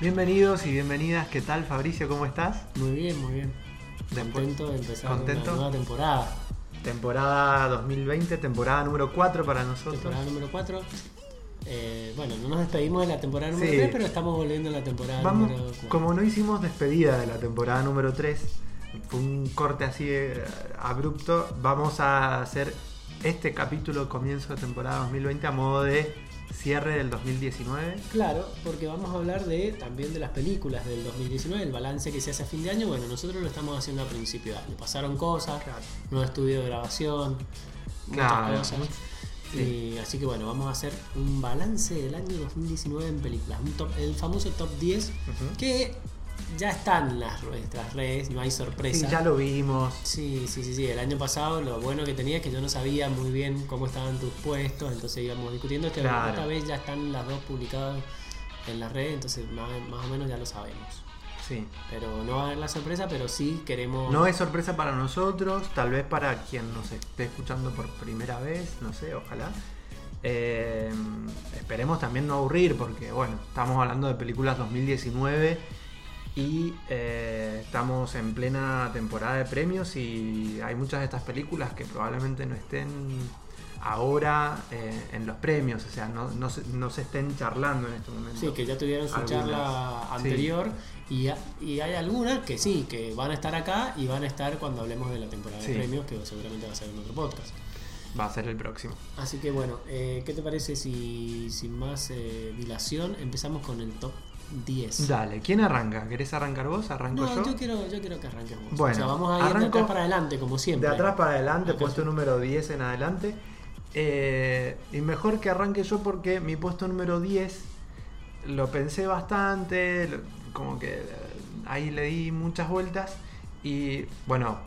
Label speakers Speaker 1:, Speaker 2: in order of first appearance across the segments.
Speaker 1: Bienvenidos y bienvenidas, ¿qué tal Fabricio? ¿Cómo estás?
Speaker 2: Muy bien, muy bien. Contento de empezar
Speaker 1: ¿Contento?
Speaker 2: una nueva temporada.
Speaker 1: Temporada 2020, temporada número 4 para nosotros.
Speaker 2: Temporada número 4. bueno, no nos despedimos de la temporada número
Speaker 1: Sí.
Speaker 2: 3, pero estamos volviendo a la temporada
Speaker 1: Vamos,
Speaker 2: número 4.
Speaker 1: como no hicimos despedida de la temporada número 3, fue un corte así eh, abrupto, vamos a hacer este capítulo comienzo de temporada 2020 a modo de cierre del 2019.
Speaker 2: Claro, porque vamos a hablar de también de las películas del 2019, el balance que se hace a fin de año. Bueno, nosotros lo estamos haciendo a principio de año. Pasaron cosas,
Speaker 1: Claro.
Speaker 2: nuevo estudio de grabación, muchas
Speaker 1: Claro,
Speaker 2: cosas. Y así que bueno, vamos a hacer un balance del año 2019 en películas. Un top- el famoso top 10
Speaker 1: Ujú.
Speaker 2: que ya están las, nuestras redes, no hay sorpresa.
Speaker 1: Sí, ya lo vimos.
Speaker 2: Sí, sí, sí, sí. El año pasado lo bueno que tenía es que yo no sabía muy bien cómo estaban tus puestos, entonces íbamos discutiendo. Este,
Speaker 1: Claro.
Speaker 2: Esta vez ya están las dos publicadas en las redes, entonces más, más o menos ya lo sabemos.
Speaker 1: Sí.
Speaker 2: Pero no va a haber la sorpresa, pero sí queremos...
Speaker 1: No es sorpresa para nosotros, tal vez para quien nos esté escuchando por primera vez, no sé, ojalá. Eh, esperemos también no aburrir, porque bueno, estamos hablando de películas 2019 y eh, estamos en plena temporada de premios y hay muchas de estas películas que probablemente no estén ahora eh, en los premios, o sea, no, no, se, no se estén charlando en este momento.
Speaker 2: Sí, que ya tuvieron su
Speaker 1: Algunas.
Speaker 2: charla
Speaker 1: Sí.
Speaker 2: anterior y, y hay algunas que sí, que van a estar acá y van a estar cuando hablemos de la temporada
Speaker 1: Sí.
Speaker 2: de premios, que seguramente va a ser en otro podcast.
Speaker 1: Va a ser el próximo.
Speaker 2: Así que bueno, eh, ¿qué te parece si sin más eh, dilación empezamos con el top 10?
Speaker 1: Dale, ¿quién arranca? ¿Querés arrancar vos? ¿Arranco
Speaker 2: No,
Speaker 1: yo?
Speaker 2: yo quiero, yo quiero que arranques vos.
Speaker 1: Bueno,
Speaker 2: o sea, vamos a ir de atrás para adelante, como siempre.
Speaker 1: De atrás para adelante,
Speaker 2: Acá
Speaker 1: puesto número 10 en adelante. Eh, y mejor que arranque yo porque mi puesto número 10 lo pensé bastante, lo- como que eh, ahí le di muchas vueltas y bueno,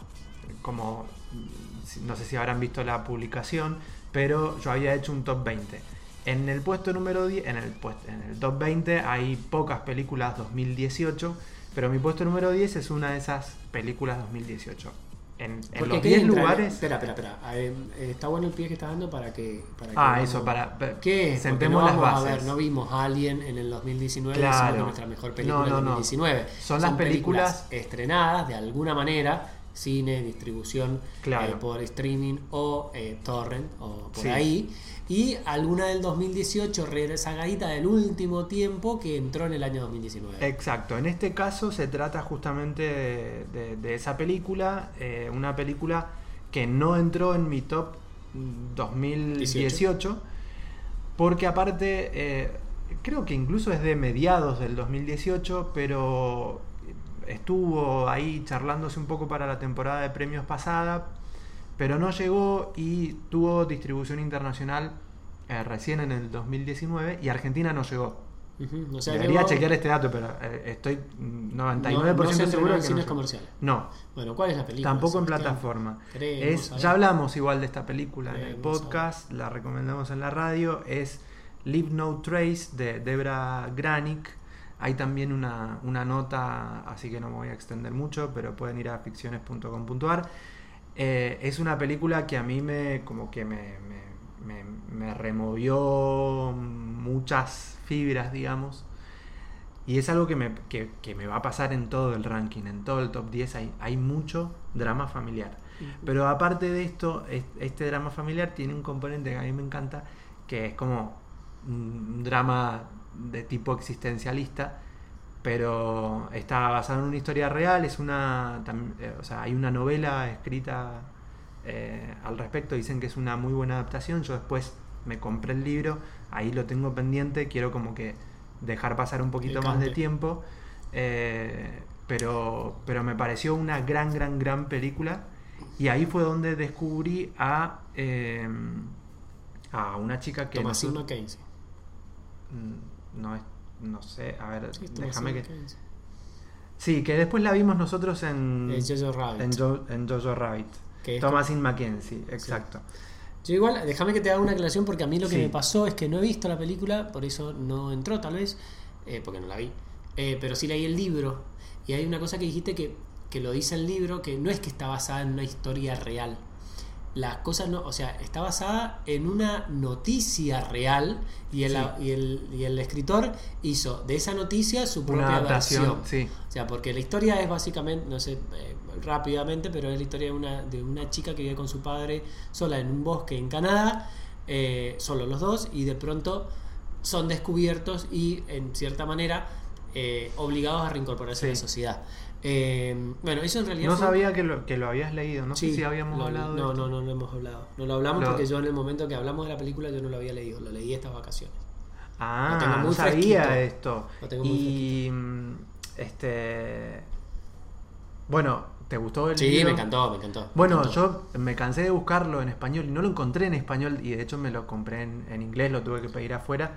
Speaker 1: como mm, no sé si habrán visto la publicación, pero yo había hecho un top 20. En el puesto número 10, en el, en el top 20 hay pocas películas 2018, pero mi puesto número 10 es una de esas películas 2018. En, los
Speaker 2: ¿qué
Speaker 1: 10
Speaker 2: entra?
Speaker 1: lugares...
Speaker 2: Espera, espera, espera. Eh, eh, está bueno el pie que estás dando para que. Para que
Speaker 1: Ah,
Speaker 2: vamos-
Speaker 1: eso, para-
Speaker 2: ¿Qué? es?
Speaker 1: Sentemos
Speaker 2: no
Speaker 1: las bases.
Speaker 2: A ver, no vimos Alien en el 2019,
Speaker 1: Claro.
Speaker 2: que nuestra mejor película
Speaker 1: No, no,
Speaker 2: del
Speaker 1: no.
Speaker 2: 2019.
Speaker 1: Son las películas-
Speaker 2: estrenadas de alguna manera, cine, distribución
Speaker 1: Claro.
Speaker 2: eh, por streaming o eh, torrent o por
Speaker 1: Sí.
Speaker 2: ahí. Y alguna del 2018 rezagadita del último tiempo que entró en el año 2019.
Speaker 1: Exacto, en este caso se trata justamente de esa película, eh, una película que no entró en mi top 2018, porque aparte eh, creo que incluso es de mediados del 2018, pero estuvo ahí charlándose un poco para la temporada de premios pasada, pero no llegó y tuvo distribución internacional eh, recién en el 2019 y Argentina no llegó.
Speaker 2: Ujú, o sea,
Speaker 1: Debería
Speaker 2: llegó-
Speaker 1: chequear este dato, pero eh, estoy mm, 99%
Speaker 2: No- no se
Speaker 1: seguro
Speaker 2: en
Speaker 1: que
Speaker 2: cines
Speaker 1: no.
Speaker 2: comerciales.
Speaker 1: No,
Speaker 2: Bueno, ¿cuál es la película?
Speaker 1: tampoco en plataforma. Es, ya hablamos igual de esta película en el podcast, la recomendamos en la radio. Es Leave No Trace de Debra Granik. Hay también una, una nota, así que no me voy a extender mucho, pero pueden ir a ficciones.com.ar. Eh, es una película que a mí me como que me, me- me- me removió muchas fibras, digamos. Y es algo que me, que, que me va a pasar en todo el ranking, en todo el top 10 hay, hay mucho drama familiar. Pero aparte de esto, es- este drama familiar tiene un componente que a mí me encanta, que es como un drama de tipo existencialista, pero está basado en una historia real, es una, tam- eh, o sea, hay una novela escrita eh, al respecto, dicen que es una muy buena adaptación, yo después me compré el libro, ahí lo tengo pendiente, quiero como que dejar pasar un poquito más de tiempo, eh, pero, pero me pareció una gran, gran, gran película y ahí fue donde descubrí a, eh, a una chica que... Nosotros-
Speaker 2: Mackenzie.
Speaker 1: Mm, no es no sé a ver
Speaker 2: Sí,
Speaker 1: déjame que sí que después la vimos nosotros en
Speaker 2: Eh, Jojo Rabbit.
Speaker 1: en, Jo- en Jojo Rabbit Thomasin Mackenzie exacto
Speaker 2: Yo igual, déjame que te haga una aclaración porque a mí lo que
Speaker 1: Sí.
Speaker 2: me pasó es que no he visto la película, por eso no entró tal vez, eh, porque no la vi. Eh, pero sí leí el libro y hay una cosa que dijiste que, que lo dice el libro, que no es que está basada en una historia real. Las cosas no, o sea, está basada en una noticia real y el,
Speaker 1: Sí.
Speaker 2: y el, y el escritor hizo de esa noticia su propia
Speaker 1: adaptación,
Speaker 2: versión.
Speaker 1: sí.
Speaker 2: O sea, porque la historia es básicamente, no sé, eh, rápidamente, pero es la historia de una, de una chica que vive con su padre sola en un bosque en Canadá, eh, solo los dos, y de pronto son descubiertos y, en cierta manera, eh, obligados a reincorporarse a la
Speaker 1: Sí.
Speaker 2: sociedad. Eh, bueno, eso en realidad
Speaker 1: No
Speaker 2: fue-
Speaker 1: sabía que lo, que lo habías leído, no
Speaker 2: Sí,
Speaker 1: sé si habíamos
Speaker 2: lo-
Speaker 1: hablado de
Speaker 2: No,
Speaker 1: esto.
Speaker 2: no, no, no hemos hablado. No lo hablamos
Speaker 1: Lo-
Speaker 2: porque yo en el momento que hablamos de la película yo no lo había leído, lo leí estas vacaciones.
Speaker 1: Ah,
Speaker 2: Lo tengo muy
Speaker 1: no sabía
Speaker 2: fresquito.
Speaker 1: esto.
Speaker 2: Lo tengo muy
Speaker 1: y mm, este bueno, ¿te gustó el
Speaker 2: Sí,
Speaker 1: libro?
Speaker 2: me encantó, me encantó. me
Speaker 1: Bueno,
Speaker 2: encantó.
Speaker 1: yo me cansé de buscarlo en español y no lo encontré en español y de hecho me lo compré en, en inglés, lo tuve que pedir afuera,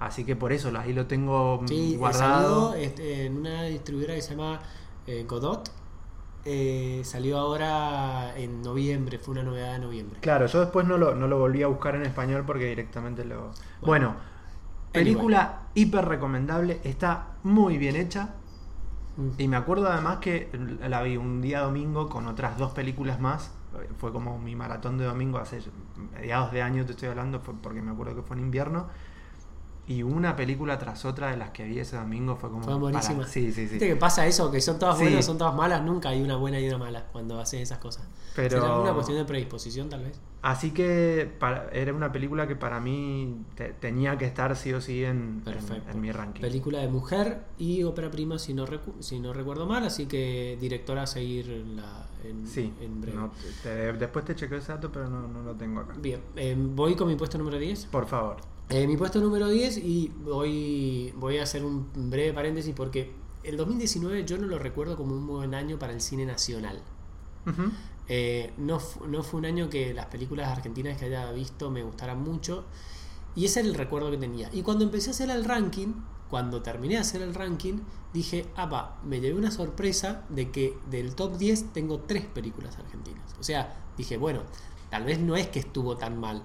Speaker 1: así que por eso ahí lo tengo mm,
Speaker 2: Sí,
Speaker 1: guardado.
Speaker 2: este, en una distribuidora que se llama eh, Godot. Eh, salió ahora en noviembre, fue una novedad de noviembre.
Speaker 1: Claro, yo después no lo, no lo volví a buscar en español porque directamente lo... Bueno, película hiper recomendable, está muy bien hecha
Speaker 2: Mm.
Speaker 1: y me acuerdo además que la vi un día domingo con otras dos películas más, fue como mi maratón de domingo hace mediados de año te estoy hablando, fue porque me acuerdo que fue en invierno. Y una película tras otra de las que vi ese domingo fue como...
Speaker 2: Fue buenísima.
Speaker 1: para- Sí, sí, sí.
Speaker 2: ¿Viste que pasa eso? Que son todas
Speaker 1: Sí.
Speaker 2: buenas, son todas malas. Nunca hay una buena y una mala cuando haces esas cosas.
Speaker 1: Pero-
Speaker 2: Será una cuestión de predisposición, tal vez.
Speaker 1: Así que para- era una película que para mí te- tenía que estar sí o sí en, en- en mi ranking.
Speaker 2: Película de mujer y ópera prima, si no, recu- si no recuerdo mal. Así que directora a seguir en, la, en,
Speaker 1: Sí,
Speaker 2: en breve.
Speaker 1: no, te- te- después te chequeo ese dato, pero no, no lo tengo acá.
Speaker 2: Bien, eh, voy con mi puesto número 10.
Speaker 1: Por favor.
Speaker 2: Eh, mi puesto número 10 y voy, voy a hacer un breve paréntesis porque el 2019 yo no lo recuerdo como un buen año para el cine nacional. Eh, no, no fue un año que las películas argentinas que haya visto me gustaran mucho y ese era el recuerdo que tenía. Y cuando empecé a hacer el ranking, cuando terminé de hacer el ranking, dije, apa, me llevé una sorpresa de que del top 10 tengo tres películas argentinas. O sea, dije, bueno, tal vez no es que estuvo tan mal.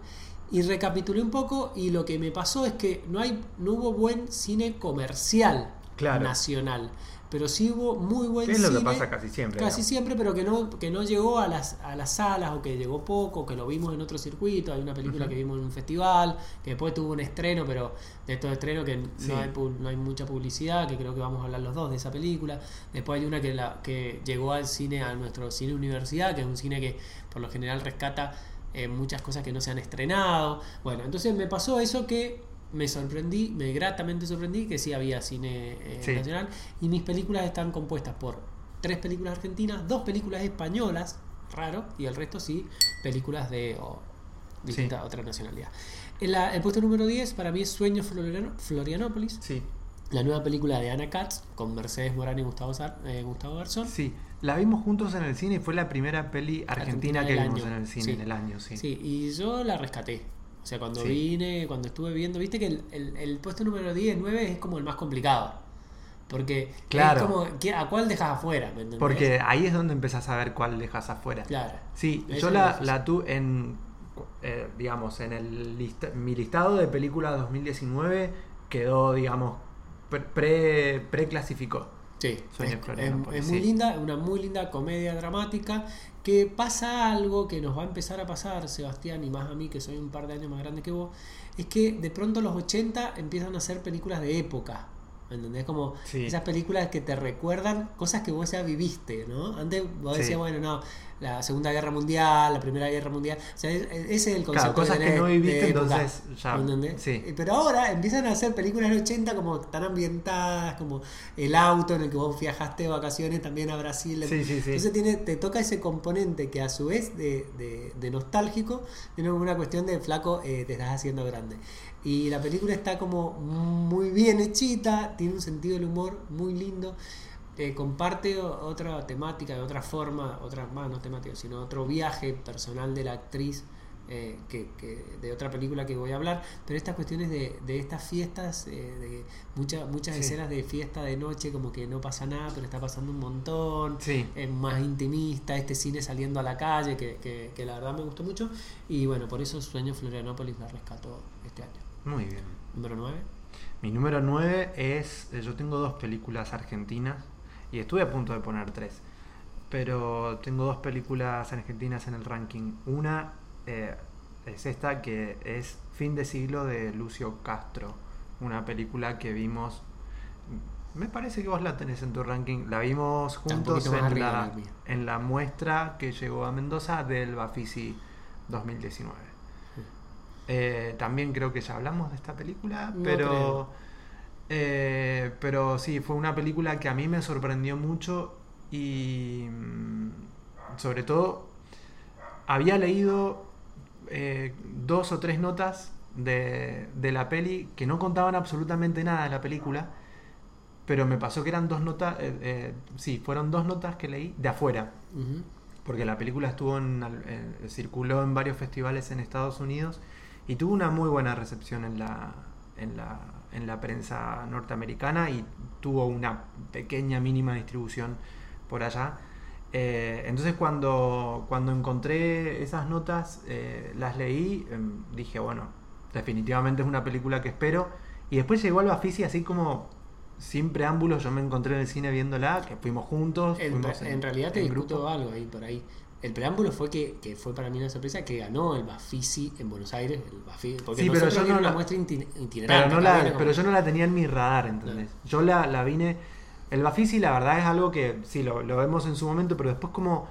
Speaker 2: Y recapitulé un poco y lo que me pasó es que no, hay, no hubo buen cine comercial
Speaker 1: Claro.
Speaker 2: nacional, pero sí hubo muy buen
Speaker 1: ¿Qué es lo que
Speaker 2: cine.
Speaker 1: pasa casi siempre?
Speaker 2: Casi siempre, pero que no, que no llegó a las, a las salas o que llegó poco, que lo vimos en otro circuito. Hay una película que vimos en un festival, que después tuvo un estreno, pero de estos estrenos que
Speaker 1: Sí.
Speaker 2: no, hay, no hay mucha publicidad, que creo que vamos a hablar los dos de esa película. Después hay una que, la, que llegó al cine, a nuestro cine universidad, que es un cine que por lo general rescata eh, muchas cosas que no se han estrenado. Bueno, entonces me pasó eso que me sorprendí, me gratamente sorprendí que sí había cine eh,
Speaker 1: Sí.
Speaker 2: nacional y mis películas están compuestas por tres películas argentinas, dos películas españolas, raro, y el resto sí, películas de o, distinta otra nacionalidad. El puesto número 10 para mí es Sueño Florianópolis,
Speaker 1: Sí,
Speaker 2: la nueva película de Ana Katz con Mercedes Morán y Gustavo, Sar- eh, Gustavo Garzón.
Speaker 1: sí. La vimos juntos en el cine y fue la primera peli argentina,
Speaker 2: Argentina
Speaker 1: que vimos
Speaker 2: año.
Speaker 1: en el cine
Speaker 2: Sí.
Speaker 1: en el año, sí.
Speaker 2: Sí, y yo la rescaté. O sea, cuando
Speaker 1: Sí.
Speaker 2: vine, cuando estuve viendo, viste que el, el- el puesto número 10, 9 es como el más complicado. Porque
Speaker 1: Claro.
Speaker 2: es como, ¿qué- ¿a cuál dejas afuera? ¿Me?
Speaker 1: Porque ahí es donde empezás a ver cuál dejas afuera.
Speaker 2: Claro.
Speaker 1: Sí,
Speaker 2: Eso
Speaker 1: yo la, la tuve en, eh, digamos, en el lista- mi listado de películas 2019 quedó, digamos, pre- pre, pre-clasificó.
Speaker 2: Sí,
Speaker 1: Sueño
Speaker 2: es, es muy
Speaker 1: sí.
Speaker 2: linda, una muy linda comedia dramática que pasa algo que nos va a empezar a pasar, Sebastián, y más a mí que soy un par de años más grande que vos, es que de pronto los 80 empiezan a ser películas de época. ¿Me ¿Entendés? Como
Speaker 1: Sí.
Speaker 2: esas películas que te recuerdan cosas que vos ya viviste, ¿no? Antes vos
Speaker 1: Sí.
Speaker 2: decías, bueno, no, la Segunda Guerra Mundial, la Primera Guerra Mundial, o sea, es- ese es el concepto
Speaker 1: Claro, cosas
Speaker 2: de
Speaker 1: que no viviste, entonces ya.
Speaker 2: ¿me entendés?
Speaker 1: Sí.
Speaker 2: Pero ahora empiezan a hacer películas de 80 como tan ambientadas, como el auto en el que vos viajaste de vacaciones también a Brasil.
Speaker 1: Sí, sí, sí.
Speaker 2: Entonces tiene, te toca ese componente que a su vez de, de- de nostálgico tiene una cuestión de flaco, eh, te estás haciendo grande. Y la película está como muy bien hechita, tiene un sentido del humor muy lindo. eh, comparte otra temática, de otra forma, otra más no temática, sino otro viaje personal de la actriz eh, que, que- de otra película que voy a hablar, pero estas cuestiones de, de estas fiestas, eh, de muchas muchas
Speaker 1: Sí.
Speaker 2: escenas de fiesta de noche, como que no pasa nada, pero está pasando un montón,
Speaker 1: Sí.
Speaker 2: es más intimista, este cine saliendo a la calle, que, que- que la verdad me gustó mucho, y bueno, por eso Sueño Florianópolis la rescató este año.
Speaker 1: Muy bien.
Speaker 2: Número 9.
Speaker 1: Mi número 9 es. eh, Yo tengo dos películas argentinas y estuve a punto de poner tres. Pero tengo dos películas argentinas en el ranking. Una eh, es esta que es Fin de siglo de Lucio Castro, una película que vimos me parece que vos la tenés en tu ranking. La vimos juntos en la, en la muestra que llegó a Mendoza del Bafisi 2019. Eh, también creo que ya hablamos de esta película, pero, eh, pero sí, fue una película que a mí me sorprendió mucho y mm, sobre todo había leído eh, dos o tres notas de, de la peli que no contaban absolutamente nada de la película pero me pasó que eran dos notas, eh, eh, sí, fueron dos notas que leí de afuera, porque la película estuvo en, circuló en varios festivales en Estados Unidos y tuvo una muy buena recepción en la, en la, en la prensa norteamericana y tuvo una pequeña mínima distribución por allá. Eh, entonces cuando, cuando encontré esas notas, las leí, em, dije, bueno, definitivamente es una película que espero. Y después llegó al Bafisi así como sin preámbulos, yo me encontré en el cine viéndola, que fuimos juntos.
Speaker 2: en, realidad te discuto algo ahí por ahí. El preámbulo fue que, fue para mí una sorpresa que ganó el Bafisi en Buenos Aires. El porque
Speaker 1: sí, pero yo no la muestra itinerante. Pero, yo no la tenía en mi radar, ¿entendés? Yo la, la vine. El Bafisi, la verdad, es algo que sí lo, lo vemos en su momento, pero después, como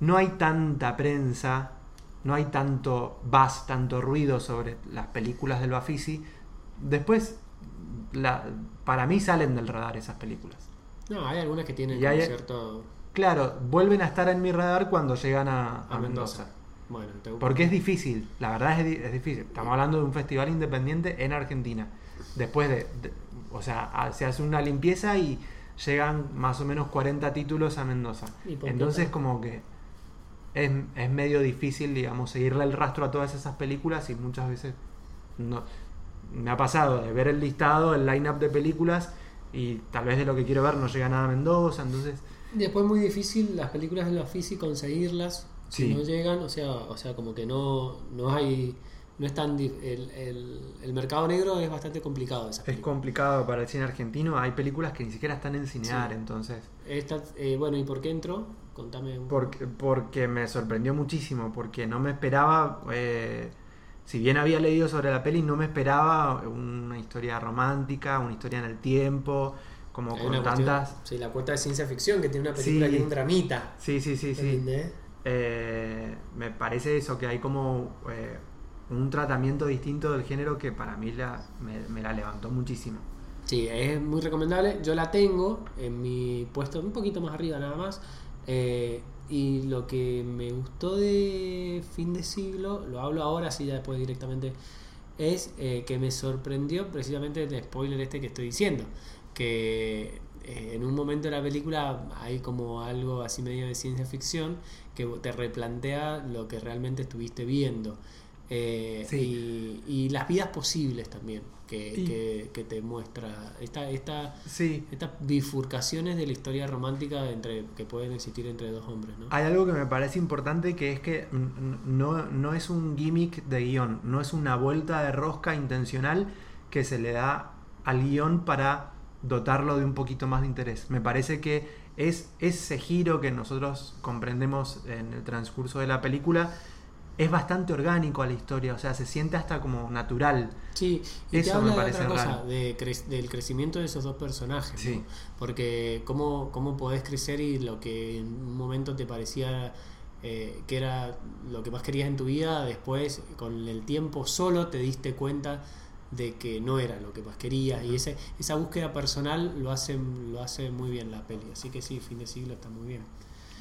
Speaker 1: no hay tanta prensa, no hay tanto buzz, tanto ruido sobre las películas del Bafisi. Después para mí salen del radar esas películas.
Speaker 2: No, hay algunas que tienen cierto...
Speaker 1: Claro, vuelven a estar en mi radar cuando llegan a, Mendoza. Bueno, Porque es difícil, la verdad es, difícil. Estamos hablando de un festival independiente en Argentina. Después de, o sea, se hace una limpieza y llegan más o menos 40 títulos a Mendoza. Entonces como que es, es medio difícil, digamos, seguirle el rastro a todas esas películas y muchas veces no, me ha pasado de ver el listado, el line-up de películas y tal vez de lo que quiero ver no llega nada a Mendoza, entonces...
Speaker 2: Después muy difícil las películas de la FISI conseguirlas, si no llegan, o sea, o sea, como que no, no hay... No es tan... El, el, mercado negro es bastante complicado.
Speaker 1: es complicado para el cine argentino, hay películas que ni siquiera están en cinear, entonces...
Speaker 2: Eh, bueno, ¿y por qué entró? Contame un
Speaker 1: porque, porque me sorprendió muchísimo, porque no me esperaba... Eh, si bien había leído sobre la peli, no me esperaba una historia romántica, una historia en el tiempo, como con tantas.
Speaker 2: Sí, la cuota de ciencia ficción que tiene una película que es un dramita.
Speaker 1: Sí, sí, sí, sí. Eh, me parece eso, que hay como eh, un tratamiento distinto del género que para mí la, me, la levantó muchísimo.
Speaker 2: Sí, es muy recomendable. Yo la tengo en mi puesto un poquito más arriba nada más. Eh, y lo que me gustó de fin de siglo, lo hablo ahora, sí, ya después directamente, es eh, que me sorprendió precisamente el spoiler este que estoy diciendo. Que eh, en un momento de la película hay como algo así medio de ciencia ficción que te replantea lo que realmente estuviste viendo. Eh, y, las vidas posibles también que, te muestra. Esta, esta, estas bifurcaciones de la historia romántica entre que pueden existir entre dos hombres
Speaker 1: hay algo que me parece importante que es que no, no es un gimmick de guion no es una vuelta de rosca intencional que se le da al guion para dotarlo de un poquito más de interés me parece que es ese giro que nosotros comprendemos en el transcurso de la película es bastante orgánico a la historia, o sea, se siente hasta como natural.
Speaker 2: Sí, y Eso te habla me parece de otra cosa, del crecimiento de esos dos personajes, sí. porque cómo, cómo podés crecer y lo que en un momento te parecía eh, que era lo que más querías en tu vida, después con el tiempo solo te diste cuenta de que no era lo que más querías y ese, esa búsqueda personal lo hace, lo hace muy bien la peli, así que sí, fin de siglo está muy bien.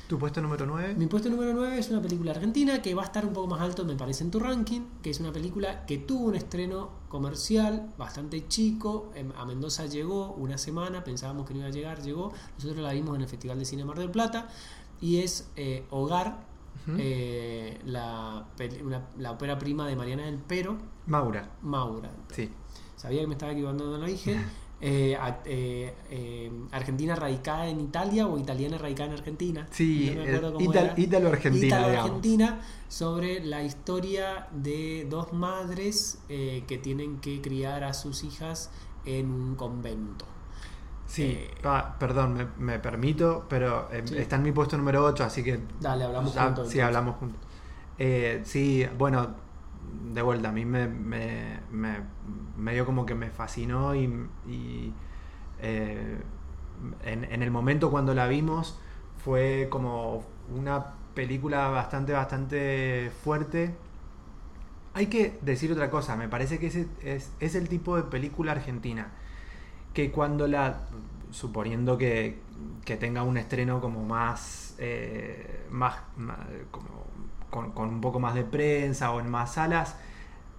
Speaker 1: ¿Tu puesto número 9?
Speaker 2: Mi puesto número 9 es una película argentina que va a estar un poco más alto, me parece, en tu ranking, que es una película que tuvo un estreno comercial bastante chico. A Mendoza llegó una semana, pensábamos que no iba a llegar, llegó. Nosotros la vimos en el Festival de Cine Mar del Plata y es eh, Hogar, eh, la, la ópera prima de Mariana del Pero.
Speaker 1: Maura.
Speaker 2: Maura.
Speaker 1: Sí.
Speaker 2: Sabía que me estaba equivocando, no lo dije. Eh, eh, argentina radicada en Italia o italiana radicada en Argentina.
Speaker 1: Sí, ítalo-argentina.
Speaker 2: argentina sobre la historia de dos madres que tienen que criar a sus hijas en un convento.
Speaker 1: Sí, perdón, me, permito, pero está en mi puesto número 8, así que...
Speaker 2: Dale, hablamos juntos.
Speaker 1: Sí, hablamos juntos. Eh, sí, bueno, de vuelta, a mí me, me, me, medio como que me fascinó y, y, eh, en, en el momento cuando la vimos fue como una película bastante, bastante fuerte. Hay que decir otra cosa, me parece que ese es, es el tipo de película argentina que cuando la, suponiendo que, que tenga un estreno como más, eh, más, más como con, con, un poco más de prensa o en más salas,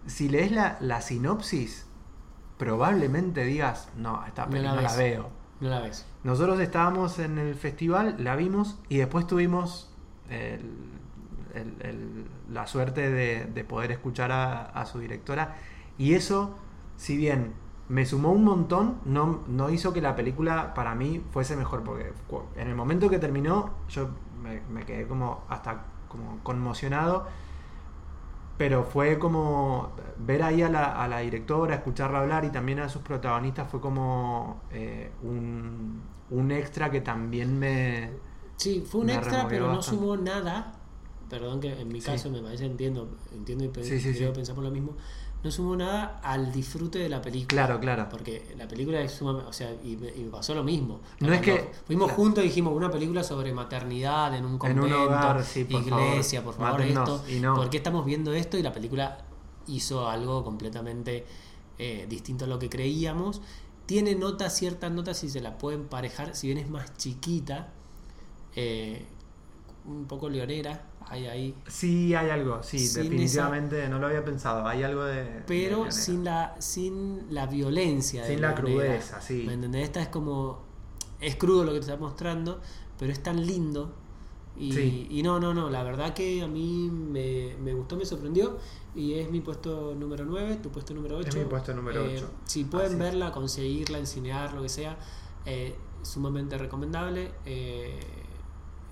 Speaker 1: si lees la, la sinopsis, probablemente digas, no, esta película no la, veo.
Speaker 2: No la ves.
Speaker 1: Nosotros estábamos en el festival, la vimos y después tuvimos el, el, el, la suerte de, de poder escuchar a, a, su directora y eso, si bien me sumó un montón, no, no hizo que la película para mí fuese mejor, porque en el momento que terminó yo me, me quedé como hasta como conmocionado, pero fue como ver ahí a la, a la, directora, escucharla hablar y también a sus protagonistas fue como eh, un, un, extra que también me...
Speaker 2: Sí, fue un extra, pero no sumó nada. Perdón que en mi caso sí. me parece, entiendo, entiendo y sí, sí, pensamos lo mismo. No sumó nada al disfrute de la película.
Speaker 1: Claro, claro.
Speaker 2: Porque la película es sumamente. O sea, y, y pasó lo mismo.
Speaker 1: No es que.
Speaker 2: Fuimos claro. juntos y dijimos una película sobre maternidad en un convento,
Speaker 1: en un hogar, sí,
Speaker 2: por iglesia,
Speaker 1: favor.
Speaker 2: por favor, esto. Y no. ¿Por qué estamos viendo esto? Y la película hizo algo completamente eh, distinto a lo que creíamos. Tiene notas, ciertas notas, si se la pueden parejar, si bien es más chiquita, eh, un poco leonera, hay ahí.
Speaker 1: Sí, hay algo, sí, definitivamente esa... no lo había pensado, hay algo de.
Speaker 2: Pero
Speaker 1: de
Speaker 2: sin la sin la violencia.
Speaker 1: Sin la crudeza, sí.
Speaker 2: ¿Me entendés? Esta es como. Es crudo lo que te está mostrando, pero es tan lindo. Y, sí. y no, no, no, la verdad que a mí me, me, gustó, me sorprendió. Y es mi puesto número 9, tu puesto número 8.
Speaker 1: Es mi puesto número 8.
Speaker 2: Eh, si pueden Así. verla, conseguirla, enseñar, lo que sea, eh, sumamente recomendable. Eh,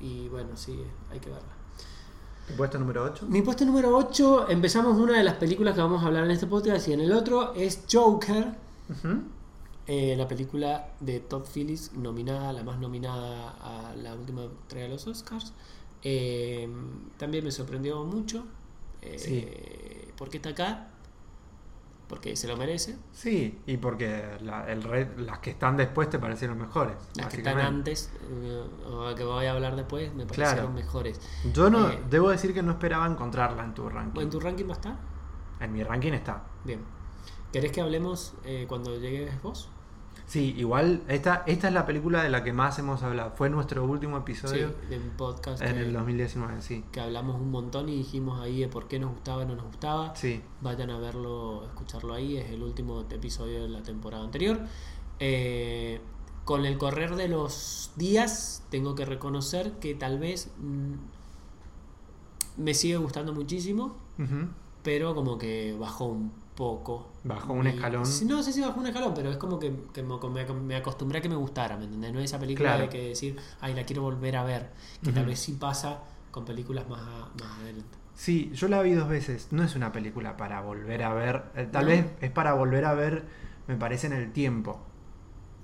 Speaker 2: y bueno, sí, hay que verla.
Speaker 1: ¿Tu puesto número 8?
Speaker 2: Mi puesto número 8, empezamos una de las películas que vamos a hablar en este podcast y en el otro es Joker, uh -huh. eh, la película de Todd Phillips, nominada, la más nominada a la última entrega de los Oscars. Eh, también me sorprendió mucho. Eh, sí. ¿Por qué está acá? Porque se lo merece.
Speaker 1: Sí, y porque la, el red, las que están después te parecieron mejores.
Speaker 2: Las que están antes, o que voy a hablar después, me parecieron claro. mejores.
Speaker 1: Yo no, eh, debo decir que no esperaba encontrarla en tu ranking.
Speaker 2: ¿En tu ranking no está?
Speaker 1: En mi ranking está.
Speaker 2: Bien. ¿Querés que hablemos eh, cuando llegues vos?
Speaker 1: Sí, igual esta, esta es la película de la que más hemos hablado. Fue nuestro último episodio
Speaker 2: sí, del podcast
Speaker 1: en que, el 2019, sí.
Speaker 2: Que hablamos un montón y dijimos ahí de por qué nos gustaba, no nos gustaba.
Speaker 1: Sí.
Speaker 2: Vayan a verlo, escucharlo ahí. Es el último episodio de la temporada anterior. Eh, con el correr de los días, tengo que reconocer que tal vez mmm, me sigue gustando muchísimo,
Speaker 1: uh -huh.
Speaker 2: pero como que bajó un poco.
Speaker 1: Bajó un escalón.
Speaker 2: No sé si bajó un escalón, pero es como que, que me, me, acostumbré a que me gustara, ¿me entendés? No es esa película
Speaker 1: claro.
Speaker 2: de que decir, ay, la quiero volver a ver. Que uh -huh. tal vez sí pasa con películas más, más adelante.
Speaker 1: Sí, yo la vi dos veces. No es una película para volver a ver. Eh, tal ¿No? vez es para volver a ver, me parece, en el tiempo.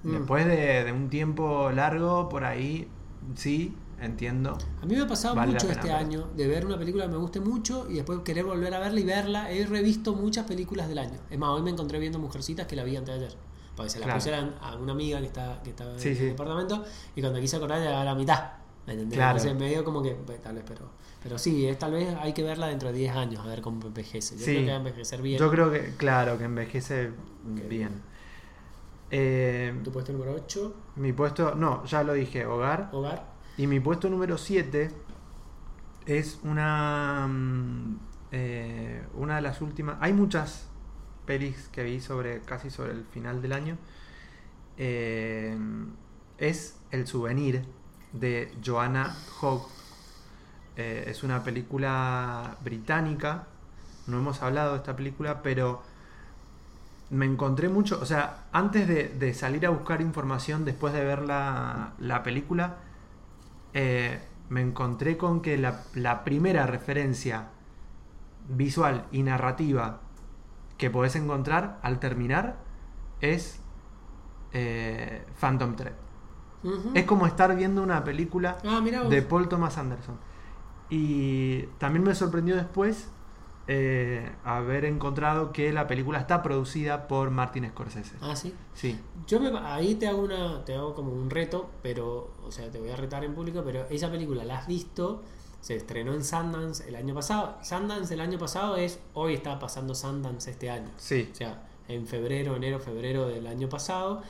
Speaker 1: Mm. Después de, de, un tiempo largo, por ahí, sí, entiendo.
Speaker 2: A mí me ha pasado vale mucho este año de ver una película que me guste mucho y después querer volver a verla y verla. He revisto muchas películas del año. Es más, hoy me encontré viendo Mujercitas que la vi antes de ayer. Porque se la claro. pusieron a una amiga que está, que estaba
Speaker 1: sí,
Speaker 2: en
Speaker 1: sí.
Speaker 2: el departamento y cuando quise acordar ya a la mitad. ¿Me entendés?
Speaker 1: Claro.
Speaker 2: Entonces medio como que, pues, tal vez, pero, pero sí, es, tal vez hay que verla dentro de 10 años a ver cómo envejece. Yo
Speaker 1: sí.
Speaker 2: creo que va a envejecer bien.
Speaker 1: Yo creo que, claro, que envejece okay. bien.
Speaker 2: Eh, ¿Tu puesto número 8?
Speaker 1: Mi puesto, no, ya lo dije, hogar.
Speaker 2: Hogar.
Speaker 1: Y mi puesto número 7 es una. Mm, eh, una de las últimas. Hay muchas pelis que vi sobre casi sobre el final del año. Eh, es El souvenir de Joanna Hogg. Eh, es una película británica. No hemos hablado de esta película, pero me encontré mucho. O sea, antes de, de salir a buscar información después de ver la, la película eh, me encontré con que la, la, primera referencia visual y narrativa que podés encontrar al terminar es eh, Phantom Thread. Uh -huh. Es como estar viendo una película
Speaker 2: ah,
Speaker 1: de Paul Thomas Anderson. Y también me sorprendió después eh, haber encontrado que la película está producida por Martin Scorsese.
Speaker 2: Ah, sí.
Speaker 1: Sí.
Speaker 2: Yo me, ahí te hago una, te hago como un reto, pero, o sea, te voy a retar en público, pero esa película la has visto, se estrenó en Sundance el año pasado. Sundance el año pasado es, hoy está pasando Sundance este año.
Speaker 1: Sí.
Speaker 2: O sea, en febrero, enero, febrero del año pasado.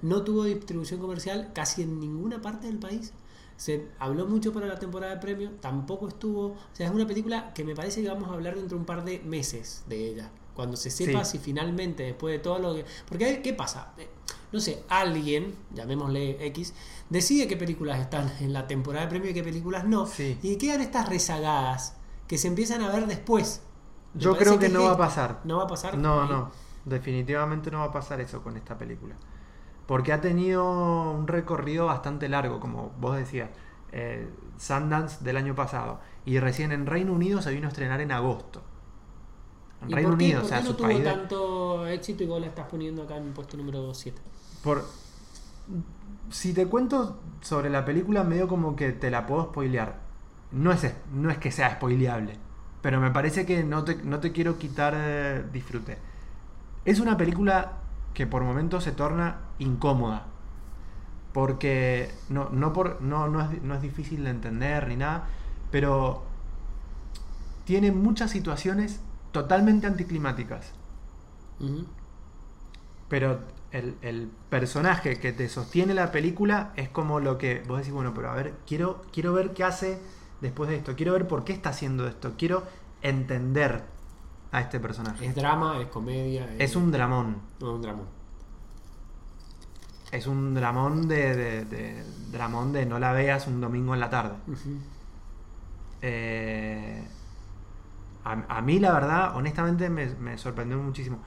Speaker 2: No tuvo distribución comercial casi en ninguna parte del país. Se habló mucho para la temporada de premio, tampoco estuvo. O sea, es una película que me parece que vamos a hablar dentro de un par de meses de ella. Cuando se sepa
Speaker 1: Sí.
Speaker 2: si finalmente, después de todo lo que. Porque, ¿qué pasa? Eh, No sé, alguien, llamémosle X, decide qué películas están en la temporada de premio y qué películas no.
Speaker 1: Sí.
Speaker 2: Y quedan estas rezagadas que se empiezan a ver después. Me
Speaker 1: Yo creo que no va a pasar.
Speaker 2: No va a pasar.
Speaker 1: No,
Speaker 2: Ahí.
Speaker 1: no. Definitivamente no va a pasar eso con esta película. Porque ha tenido un recorrido bastante largo, como vos decías. Eh, Sundance del año pasado. Y recién en Reino Unido se vino a estrenar en agosto. En
Speaker 2: ¿Y
Speaker 1: Reino
Speaker 2: por qué,
Speaker 1: Unido,
Speaker 2: por
Speaker 1: o sea,
Speaker 2: qué no
Speaker 1: su
Speaker 2: tuvo
Speaker 1: país. de-
Speaker 2: tanto éxito y vos la estás poniendo acá en puesto número 7?
Speaker 1: Por... Si te cuento sobre la película, medio como que te la puedo spoilear. No es, no es que sea spoileable, pero me parece que no te, no te quiero quitar eh, disfrute. Es una película que por momentos se torna incómoda. Porque no, no, por, no, no, es, no es difícil de entender ni nada, pero tiene muchas situaciones totalmente anticlimáticas. Pero el, el personaje que te sostiene la película es como lo que vos decís, bueno, pero a ver, quiero, quiero ver qué hace después de esto, quiero ver por qué está haciendo esto, quiero entender a este personaje.
Speaker 2: Es drama, es comedia.
Speaker 1: Es un dramón,
Speaker 2: No, un drama.
Speaker 1: es un dramón de, de- de- dramón de no la veas un domingo en la tarde. Eh, a, a mí la verdad, honestamente, me, me sorprendió muchísimo.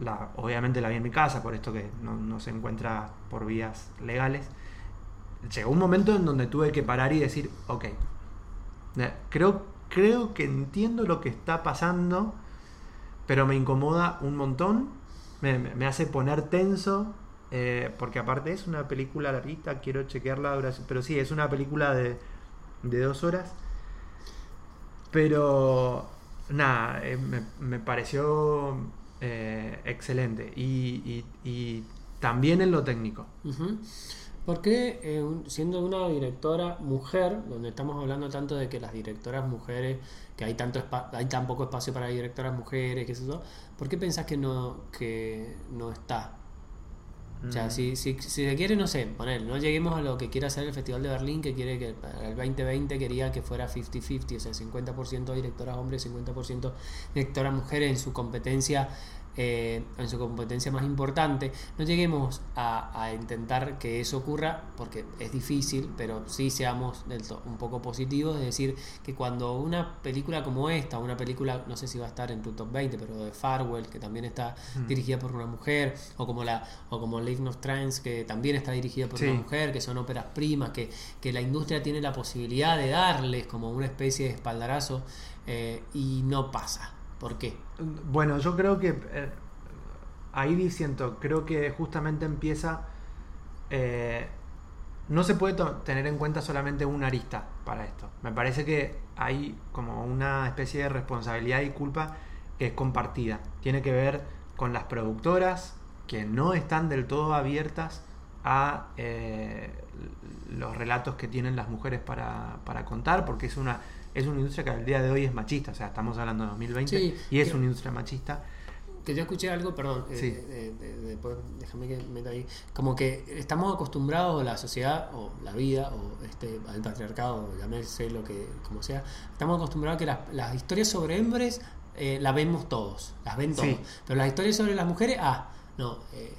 Speaker 1: La, obviamente la vi en mi casa, por esto que no, no se encuentra por vías legales. Llegó un momento en donde tuve que parar y decir, ok, creo, creo que entiendo lo que está pasando, pero me incomoda un montón, me, me- hace poner tenso, eh, porque aparte es una película larguita, quiero chequear la duración, pero sí, es una película de, de dos horas. Pero nada, eh, me, me pareció eh, excelente. Y, y- también en lo técnico.
Speaker 2: ¿Por qué, eh, un- siendo una directora mujer, donde estamos hablando tanto de que las directoras mujeres, que hay tanto hay tan poco espacio para directoras mujeres, que eso, ¿por qué pensás que no, que no está? O sea,
Speaker 1: Mm.
Speaker 2: si, si, si se quiere, no sé, poner, no lleguemos a lo que quiere hacer el Festival de Berlín, que quiere que para el 2020 quería que fuera 50-50, o sea, 50% directoras hombres, 50% directoras mujeres en su competencia, eh, en su competencia más importante. No lleguemos a, a intentar que eso ocurra, porque es difícil, pero sí seamos del un poco positivos, de decir que cuando una película como esta, una película, no sé si va a estar en tu top 20, pero de Farwell, que también está
Speaker 1: Mm.
Speaker 2: dirigida por una mujer, o como la o como Live of Trance, que también está dirigida por
Speaker 1: Sí.
Speaker 2: una mujer, que son óperas primas, que, que la industria tiene la posibilidad de darles como una especie de espaldarazo, eh, y no pasa. ¿Por qué?
Speaker 1: Bueno, yo creo que eh, ahí siento, creo que justamente empieza. eh, no se puede tener en cuenta solamente una arista para esto. Me parece que hay como una especie de responsabilidad y culpa que es compartida. Tiene que ver con las productoras que no están del todo abiertas a eh, los relatos que tienen las mujeres para, para contar, porque es una, es una industria que al día de hoy es machista. O sea, estamos hablando de 2020
Speaker 2: Sí,
Speaker 1: y es
Speaker 2: que-
Speaker 1: una industria machista.
Speaker 2: Que yo escuché algo, perdón, eh,
Speaker 1: Sí.
Speaker 2: de- después déjame que meta ahí, como que estamos acostumbrados, la sociedad, o la vida, o este, al patriarcado, llámese lo que, como sea, estamos acostumbrados a que las, las historias sobre hombres eh, las vemos todos, las ven todos,
Speaker 1: Sí.
Speaker 2: pero las historias sobre las mujeres, ah, no, eh,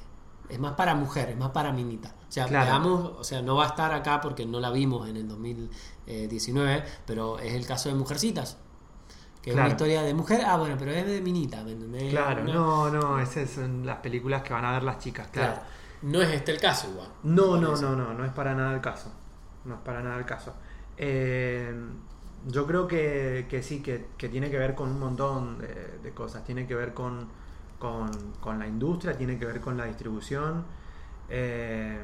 Speaker 2: es más para mujeres, más para minita. O sea,
Speaker 1: Claro.
Speaker 2: veamos, o sea, no va a estar acá porque no la vimos en el 2019, pero es el caso de Mujercitas. Que es una historia de mujer, ah, bueno, pero es de minita, ¿me entendés?
Speaker 1: Claro, no, no, esas son las películas que van a ver las chicas, claro.
Speaker 2: Claro. No es este el caso igual.
Speaker 1: No, no, no, no, no es para nada el caso. No es para nada el caso. Eh, yo creo que, que sí, que, que tiene que ver con un montón de, de cosas. Tiene que ver con, con, con la industria, tiene que ver con la distribución. eh,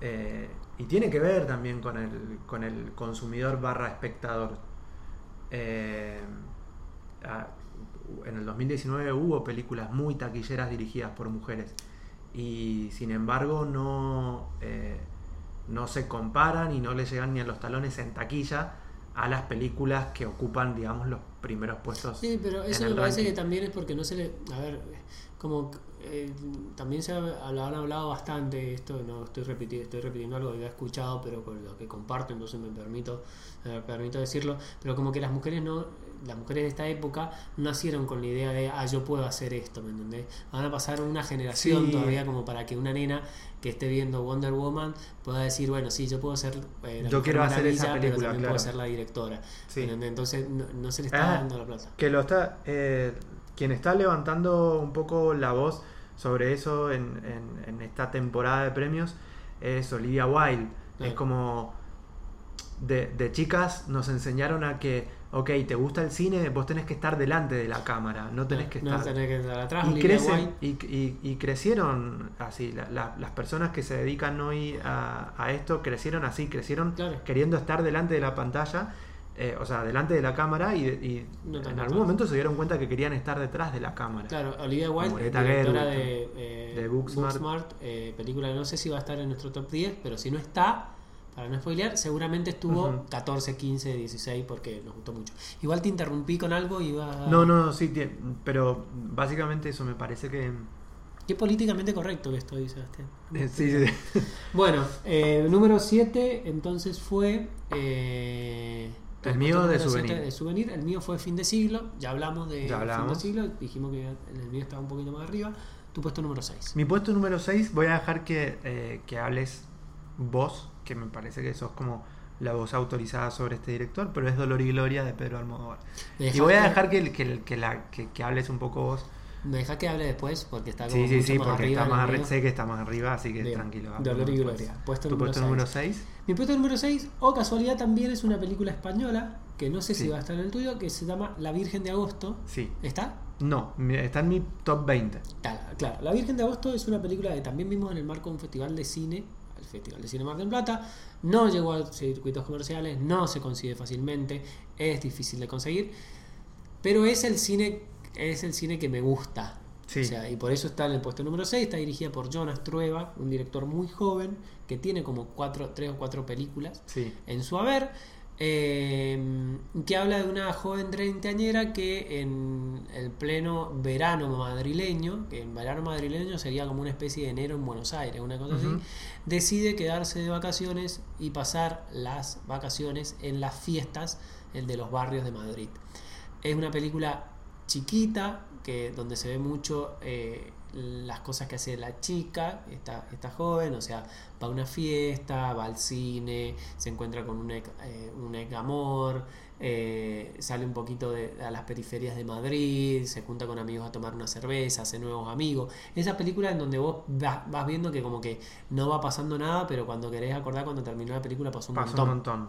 Speaker 1: eh, y tiene que ver también con el, con el consumidor barra espectador. eh, en el 2019 hubo películas muy taquilleras dirigidas por mujeres y sin embargo no, eh, no se comparan y no le llegan ni a los talones en taquilla a las películas que ocupan, digamos, los primeros puestos.
Speaker 2: Sí, pero eso me parece que también es porque no se le. A ver, como. eh, también se ha- lo han hablado bastante, esto no estoy repitiendo, estoy repitiendo algo que había escuchado, pero con lo que comparto, entonces me permito, me permito decirlo, pero como que las mujeres no, las mujeres de esta época no nacieron con la idea de, ah, yo puedo hacer esto, ¿me entendés? Van a pasar una generación
Speaker 1: Sí.
Speaker 2: todavía como para que una nena que esté viendo Wonder Woman pueda decir, bueno, sí, yo puedo ser eh, la
Speaker 1: Yo quiero hacer esa película,
Speaker 2: pero también
Speaker 1: claro.
Speaker 2: puedo ser la directora. Entonces no, no se le está
Speaker 1: Ah,
Speaker 2: dando la plata.
Speaker 1: Que lo está. eh, quien está levantando un poco la voz sobre eso en, en- en esta temporada de premios es Olivia Wilde. Es como. De, de chicas nos enseñaron a que, ok, te gusta el cine, vos tenés que estar delante de la cámara, no tenés que
Speaker 2: no
Speaker 1: estar.
Speaker 2: tenés que estar atrás.
Speaker 1: y, crecen, y, y- y crecieron así, la- la- las personas que se dedican hoy a, a esto crecieron así, crecieron
Speaker 2: Claro.
Speaker 1: queriendo estar delante de la pantalla, eh, o sea, delante de la cámara y, y
Speaker 2: No tanto
Speaker 1: en algún momento se dieron cuenta que querían estar detrás de la cámara.
Speaker 2: Claro, Olivia Wilde, directora de, eh,
Speaker 1: de Booksmart.
Speaker 2: eh, película que no sé si va a estar en nuestro top 10, pero si no está, para no spoilear, seguramente estuvo
Speaker 1: Ujú.
Speaker 2: 14, 15, 16 porque nos gustó mucho. Igual te interrumpí con algo y iba...
Speaker 1: No, no, sí, pero básicamente eso me parece que...
Speaker 2: Qué políticamente correcto que estoy, Sebastián.
Speaker 1: sí, sí, sí.
Speaker 2: Bueno, eh, número 7 entonces fue... eh,
Speaker 1: El mío de souvenir.
Speaker 2: siete de souvenir. El mío fue fin de siglo. Ya hablamos de
Speaker 1: Ya
Speaker 2: fin de siglo. Dijimos que el mío estaba un poquito más arriba. Tu puesto número 6.
Speaker 1: Mi puesto número 6 voy a dejar que, eh, que hables vos, que me parece que sos como la voz autorizada sobre este director, pero es Dolor y Gloria de Pedro Almodóvar. Y voy a dejar que, que, que la, que, que hables un poco vos.
Speaker 2: Me deja que hable después porque está como
Speaker 1: Sí, sí,
Speaker 2: mucho
Speaker 1: sí,
Speaker 2: más
Speaker 1: porque
Speaker 2: arriba.
Speaker 1: está más arriba, sé que está más arriba, así que
Speaker 2: Bien.
Speaker 1: tranquilo.
Speaker 2: Dolor y. Gloria. Puesto
Speaker 1: tu puesto número 6.
Speaker 2: Mi puesto número 6, o casualidad también es una película española, que no sé si va a estar en el tuyo, que se llama La Virgen de Agosto.
Speaker 1: Sí.
Speaker 2: ¿Está?
Speaker 1: No, está en mi top 20.
Speaker 2: Claro, claro. La Virgen de Agosto es una película que también vimos en el marco de un festival de cine, el Festival de Cine Mar del Plata. No llegó a circuitos comerciales, no se consigue fácilmente, es difícil de conseguir, pero es el cine, es el cine que me gusta.
Speaker 1: Sí.
Speaker 2: O sea, y por eso está en el puesto número 6, está dirigida por Jonas Trueba, un director muy joven que tiene como cuatro, tres o cuatro películas
Speaker 1: Sí.
Speaker 2: en su haber, eh, que habla de una joven treintañera que en el pleno verano madrileño, que en verano madrileño sería como una especie de enero en Buenos Aires, una cosa así, decide quedarse de vacaciones y pasar las vacaciones en las fiestas el de los barrios de Madrid. Es una película chiquita, que, donde se ve mucho eh, las cosas que hace la chica, esta, esta joven, o sea, va a una fiesta, va al cine, se encuentra con un, ex- eh, un ex amor, eh, sale un poquito de, a las periferias de Madrid, se junta con amigos a tomar una cerveza, hace nuevos amigos. Esa película en donde vos vas, vas viendo que como que no va pasando nada, pero cuando querés acordar cuando terminó la película pasó un montón.
Speaker 1: un montón.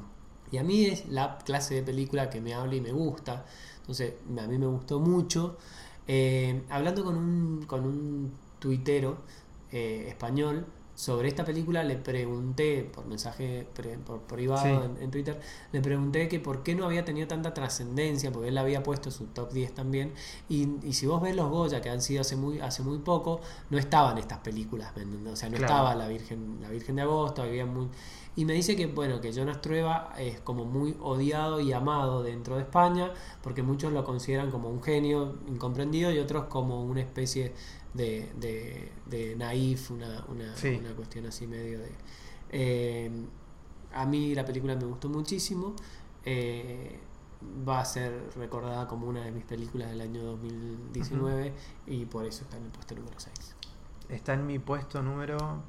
Speaker 2: Y a mí es la clase de película que me habla y me gusta. Entonces, a mí me gustó mucho. Eh, hablando con un, con un tuitero eh, español sobre esta película, le pregunté por mensaje pre- por privado
Speaker 1: Sí.
Speaker 2: en, en Twitter, le pregunté que por qué no había tenido tanta trascendencia, porque él había puesto su top 10 también. Y, y si vos ves los Goya, que han sido hace muy, hace muy poco, no estaban estas películas. O sea, no
Speaker 1: Claro.
Speaker 2: estaba la Virgen, la Virgen de Agosto, había muy. Y me dice que bueno, que Jonas Trueba es como muy odiado y amado dentro de España, porque muchos lo consideran como un genio incomprendido y otros como una especie de, de, de naif, una, una,
Speaker 1: Sí.
Speaker 2: una cuestión así medio de. Eh, a mí la película me gustó muchísimo. eh, va a ser recordada como una de mis películas del año 2019 y por eso está en el puesto número 6.
Speaker 1: Está en mi puesto número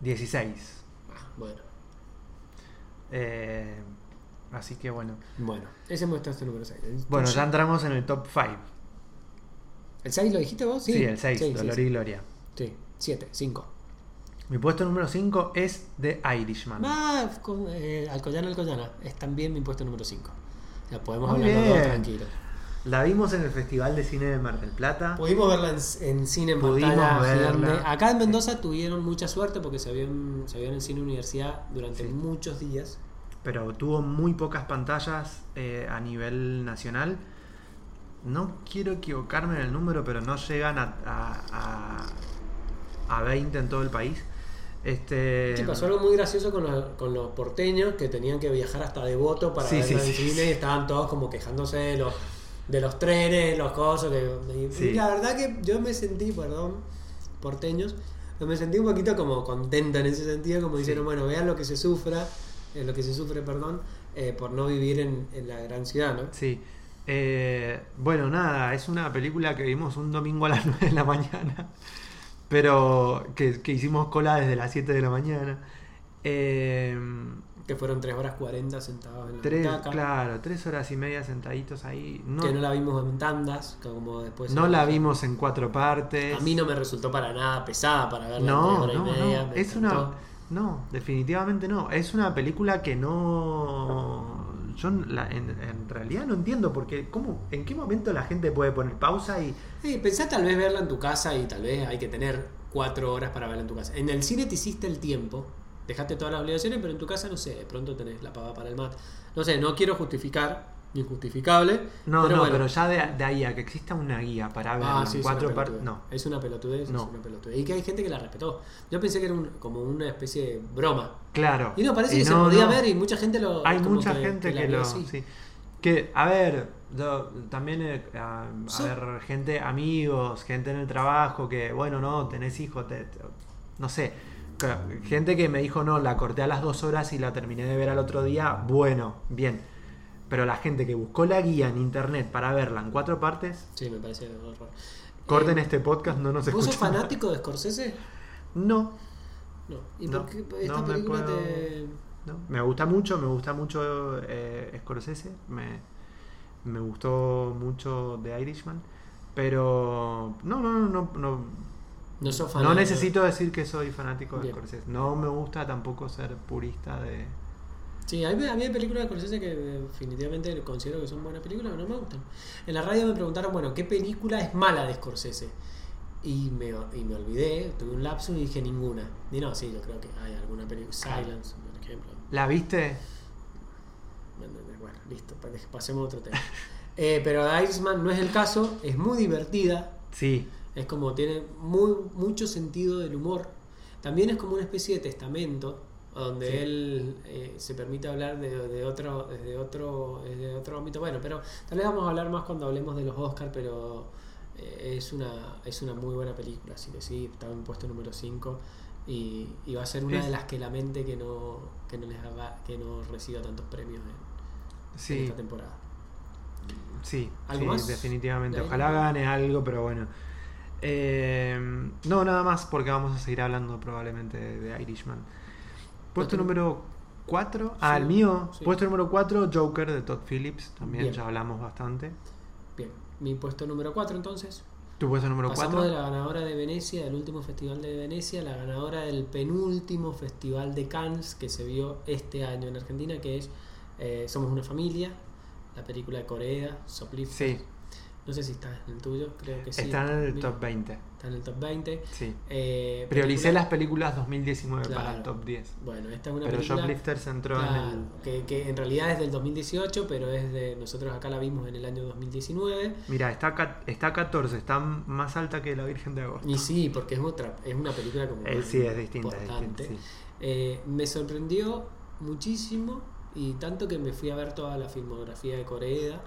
Speaker 1: 16.
Speaker 2: Ah, bueno.
Speaker 1: Eh, así que bueno.
Speaker 2: Bueno, ese muestra este número 6.
Speaker 1: Bueno, ya entramos en el top 5.
Speaker 2: ¿El 6 lo dijiste vos?
Speaker 1: Sí, el 6,
Speaker 2: Sí,
Speaker 1: Dolor
Speaker 2: sí,
Speaker 1: y Gloria.
Speaker 2: Sí, 7, 5.
Speaker 1: Mi puesto número 5 es The Irishman.
Speaker 2: Ah, con, eh, Alcoyana, Alcoyana. Es también mi puesto número 5. Ya podemos
Speaker 1: Muy
Speaker 2: hablar los dos tranquilos.
Speaker 1: La vimos en el Festival de Cine de Mar del Plata.
Speaker 2: Pudimos verla en, en cine en
Speaker 1: Pudimos
Speaker 2: pantalla
Speaker 1: verla.
Speaker 2: Acá en Mendoza tuvieron mucha suerte porque se vio en, se vio en el cine universidad durante
Speaker 1: Sí.
Speaker 2: muchos días.
Speaker 1: pero tuvo muy pocas pantallas eh, a nivel nacional. No quiero equivocarme en el número, pero no llegan a, a, a, a 20 en todo el país. Este,
Speaker 2: Sí, pasó algo muy gracioso con los, con los porteños que tenían que viajar hasta Devoto para
Speaker 1: Sí,
Speaker 2: verla
Speaker 1: sí,
Speaker 2: en
Speaker 1: sí,
Speaker 2: cine y estaban todos como quejándose de los, de los trenes, los cosas. que- y, la verdad que yo me sentí, perdón, porteños, me sentí un poquito como contento en ese sentido, como diciendo, bueno, vean lo que se sufra, eh, lo que se sufre, perdón, eh, por no vivir en, en la gran ciudad, ¿no?
Speaker 1: Sí. Eh, bueno, nada, es una película que vimos un domingo a las 9 de la mañana, pero que, que hicimos cola desde las 7 de la mañana. Eh,
Speaker 2: Que fueron 3 horas 40 sentados en la
Speaker 1: tres,
Speaker 2: butaca,
Speaker 1: claro, tres horas y media sentaditos ahí. No,
Speaker 2: que no la vimos en tandas, como después...
Speaker 1: no la vimos en cuatro partes.
Speaker 2: A mí no me resultó para nada pesada para verla en
Speaker 1: No,
Speaker 2: tres horas
Speaker 1: no,
Speaker 2: y media.
Speaker 1: no.
Speaker 2: me
Speaker 1: Es
Speaker 2: encantó.
Speaker 1: una. No, definitivamente no. Es una película que no. Yo la- en, realidad no entiendo porque cómo, en qué momento la gente puede poner pausa y
Speaker 2: Sí, pensá tal vez verla en tu casa y tal vez hay que tener cuatro horas para verla en tu casa. En el cine te hiciste el tiempo, dejaste todas las obligaciones, pero en tu casa no sé, de pronto tenés la pava para el mat. No sé, no quiero justificar, injustificable.
Speaker 1: No,
Speaker 2: pero
Speaker 1: no,
Speaker 2: bueno.
Speaker 1: pero ya de, de ahí a que exista una guía para ver
Speaker 2: Ah, sí,
Speaker 1: cuatro partes. No.
Speaker 2: Es una pelotudez,
Speaker 1: No.
Speaker 2: es una pelotudez. Y que hay gente que la respetó. Yo pensé que era un- como una especie de broma.
Speaker 1: Claro.
Speaker 2: Y no, parece
Speaker 1: Y
Speaker 2: que se
Speaker 1: no,
Speaker 2: podía
Speaker 1: no.
Speaker 2: ver y mucha gente lo.
Speaker 1: Hay mucha gente que, lo. sí. Que, a ver, yo también, eh, a, ver, gente, amigos, gente en el trabajo que, bueno, no, tenés hijos, te- te- no sé. Gente que me dijo, no, la corté a las dos horas y la terminé de ver al otro día, bueno, bien. Pero la gente que buscó la guía en internet para verla en cuatro partes,
Speaker 2: Sí, me parece horror.
Speaker 1: corten
Speaker 2: Eh,
Speaker 1: este podcast, no nos
Speaker 2: ¿Vos sos
Speaker 1: escuchan.
Speaker 2: fanático de Scorsese?
Speaker 1: No,
Speaker 2: No. ¿Y
Speaker 1: No,
Speaker 2: por qué esta
Speaker 1: no me
Speaker 2: película
Speaker 1: puedo-
Speaker 2: te.?
Speaker 1: No, me gusta mucho, me gusta mucho eh, Scorsese, me, me gustó mucho The Irishman, pero no, no, no, no, no,
Speaker 2: No sos
Speaker 1: no
Speaker 2: fanático.
Speaker 1: necesito decir que soy fanático de
Speaker 2: Bien.
Speaker 1: Scorsese, no me gusta tampoco ser purista de...
Speaker 2: Sí, a mí, a mí hay películas de Scorsese que definitivamente considero que son buenas películas, pero no me gustan. En la radio me preguntaron, bueno, ¿qué película es mala de Scorsese? Y me, y me olvidé, tuve un lapsus y dije ninguna. Y no, sí, yo creo que hay alguna película. Silence, por ejemplo.
Speaker 1: ¿La viste?
Speaker 2: Bueno, bueno, listo, pa- pasemos a otro tema. Eh, pero Irishman no es el caso, es muy divertida,
Speaker 1: Sí,
Speaker 2: Es como tiene muy, mucho sentido del humor. También es como una especie de testamento donde
Speaker 1: Sí.
Speaker 2: él eh, se permite hablar de, de otro, desde otro, desde otro ámbito. Bueno, pero tal vez vamos a hablar más cuando hablemos de los Oscars, pero eh, es una, es una muy buena película, así que sí, está en puesto número 5 y, y va a ser una
Speaker 1: Es-
Speaker 2: de las que lamente que no, que no les haga, que no reciba tantos premios en, esta temporada.
Speaker 1: sí,
Speaker 2: ¿Algo
Speaker 1: sí,
Speaker 2: más?
Speaker 1: definitivamente.
Speaker 2: ¿De
Speaker 1: Ojalá gane algo, pero bueno. Eh, no, nada más porque vamos a seguir hablando probablemente de, de Irishman. Puesto
Speaker 2: Puesto-
Speaker 1: número 4. Ah,
Speaker 2: Sí,
Speaker 1: el mío.
Speaker 2: sí.
Speaker 1: Puesto número 4, Joker de Todd Phillips. También
Speaker 2: Bien.
Speaker 1: ya hablamos bastante.
Speaker 2: Bien, mi puesto número 4 entonces.
Speaker 1: Tu puesto número
Speaker 2: Pasamos
Speaker 1: 4.
Speaker 2: de la ganadora de Venecia, del último festival de Venecia, la ganadora del penúltimo festival de Cannes que se vio este año en Argentina, que es eh, Somos una familia, la película de Corea, Soplifter.
Speaker 1: Sí,
Speaker 2: No sé si está en el tuyo, creo que sí.
Speaker 1: está en el top 20.
Speaker 2: Está en el top 20.
Speaker 1: Sí.
Speaker 2: Eh,
Speaker 1: Prioricé
Speaker 2: película-
Speaker 1: las películas 2019 para el top 10.
Speaker 2: Bueno, esta es una
Speaker 1: Pero
Speaker 2: película...
Speaker 1: Shoplifters entró
Speaker 2: Claro,
Speaker 1: en el.
Speaker 2: que, que en realidad es del 2018, pero es de nosotros acá la vimos en el año 2019.
Speaker 1: Mira, está, está 14, está más alta que La Virgen de Agosto.
Speaker 2: Y sí, porque es otra, es una película como
Speaker 1: Eh, sí, es distinta, es
Speaker 2: importante.
Speaker 1: distinta, sí.
Speaker 2: Eh, me sorprendió muchísimo y tanto que me fui a ver toda la filmografía de Corea.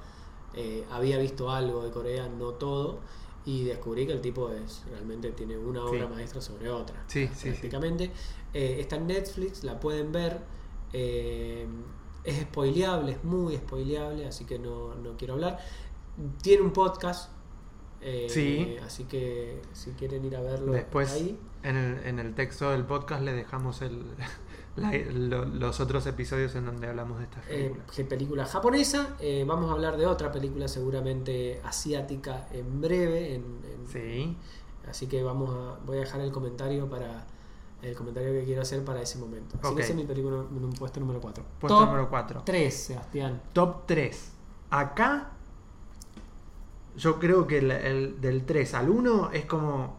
Speaker 2: Eh, había visto algo de Corea, no todo, y descubrí que el tipo es realmente tiene una obra
Speaker 1: Sí.
Speaker 2: maestra sobre otra.
Speaker 1: Sí, sí, sí.
Speaker 2: prácticamente. Eh, está en Netflix, la pueden ver. eh, es spoileable, es muy spoileable, así que no, no quiero hablar. Tiene un podcast. eh,
Speaker 1: Sí.
Speaker 2: Así que si quieren ir a verlo
Speaker 1: Después,
Speaker 2: ahí.
Speaker 1: en el, en el texto del podcast le dejamos el, la- lo- los otros episodios en donde hablamos de estas
Speaker 2: Eh,
Speaker 1: películas.
Speaker 2: película japonesa. Eh, vamos a hablar de otra película seguramente asiática en breve. en- en-
Speaker 1: sí.
Speaker 2: Así que vamos a, voy a dejar el comentario para el comentario que quiero hacer para ese momento. Así que ese es mi película en un puesto número 4.
Speaker 1: Puesto número 4.
Speaker 2: 3, Sebastián.
Speaker 1: Top 3. Acá, yo creo que el, el- del 3 al 1 es como.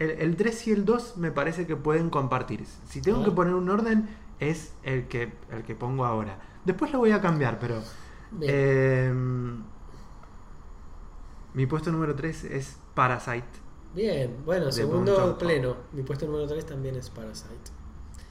Speaker 1: El, el 3 y el 2 me parece que pueden compartir. Si tengo
Speaker 2: A
Speaker 1: que poner un orden, es el que, el que pongo ahora. Después lo voy a cambiar, pero... Eh, mi puesto número 3 es Parasite.
Speaker 2: Bien, bueno, segundo pleno. Mi puesto número 3 también es Parasite.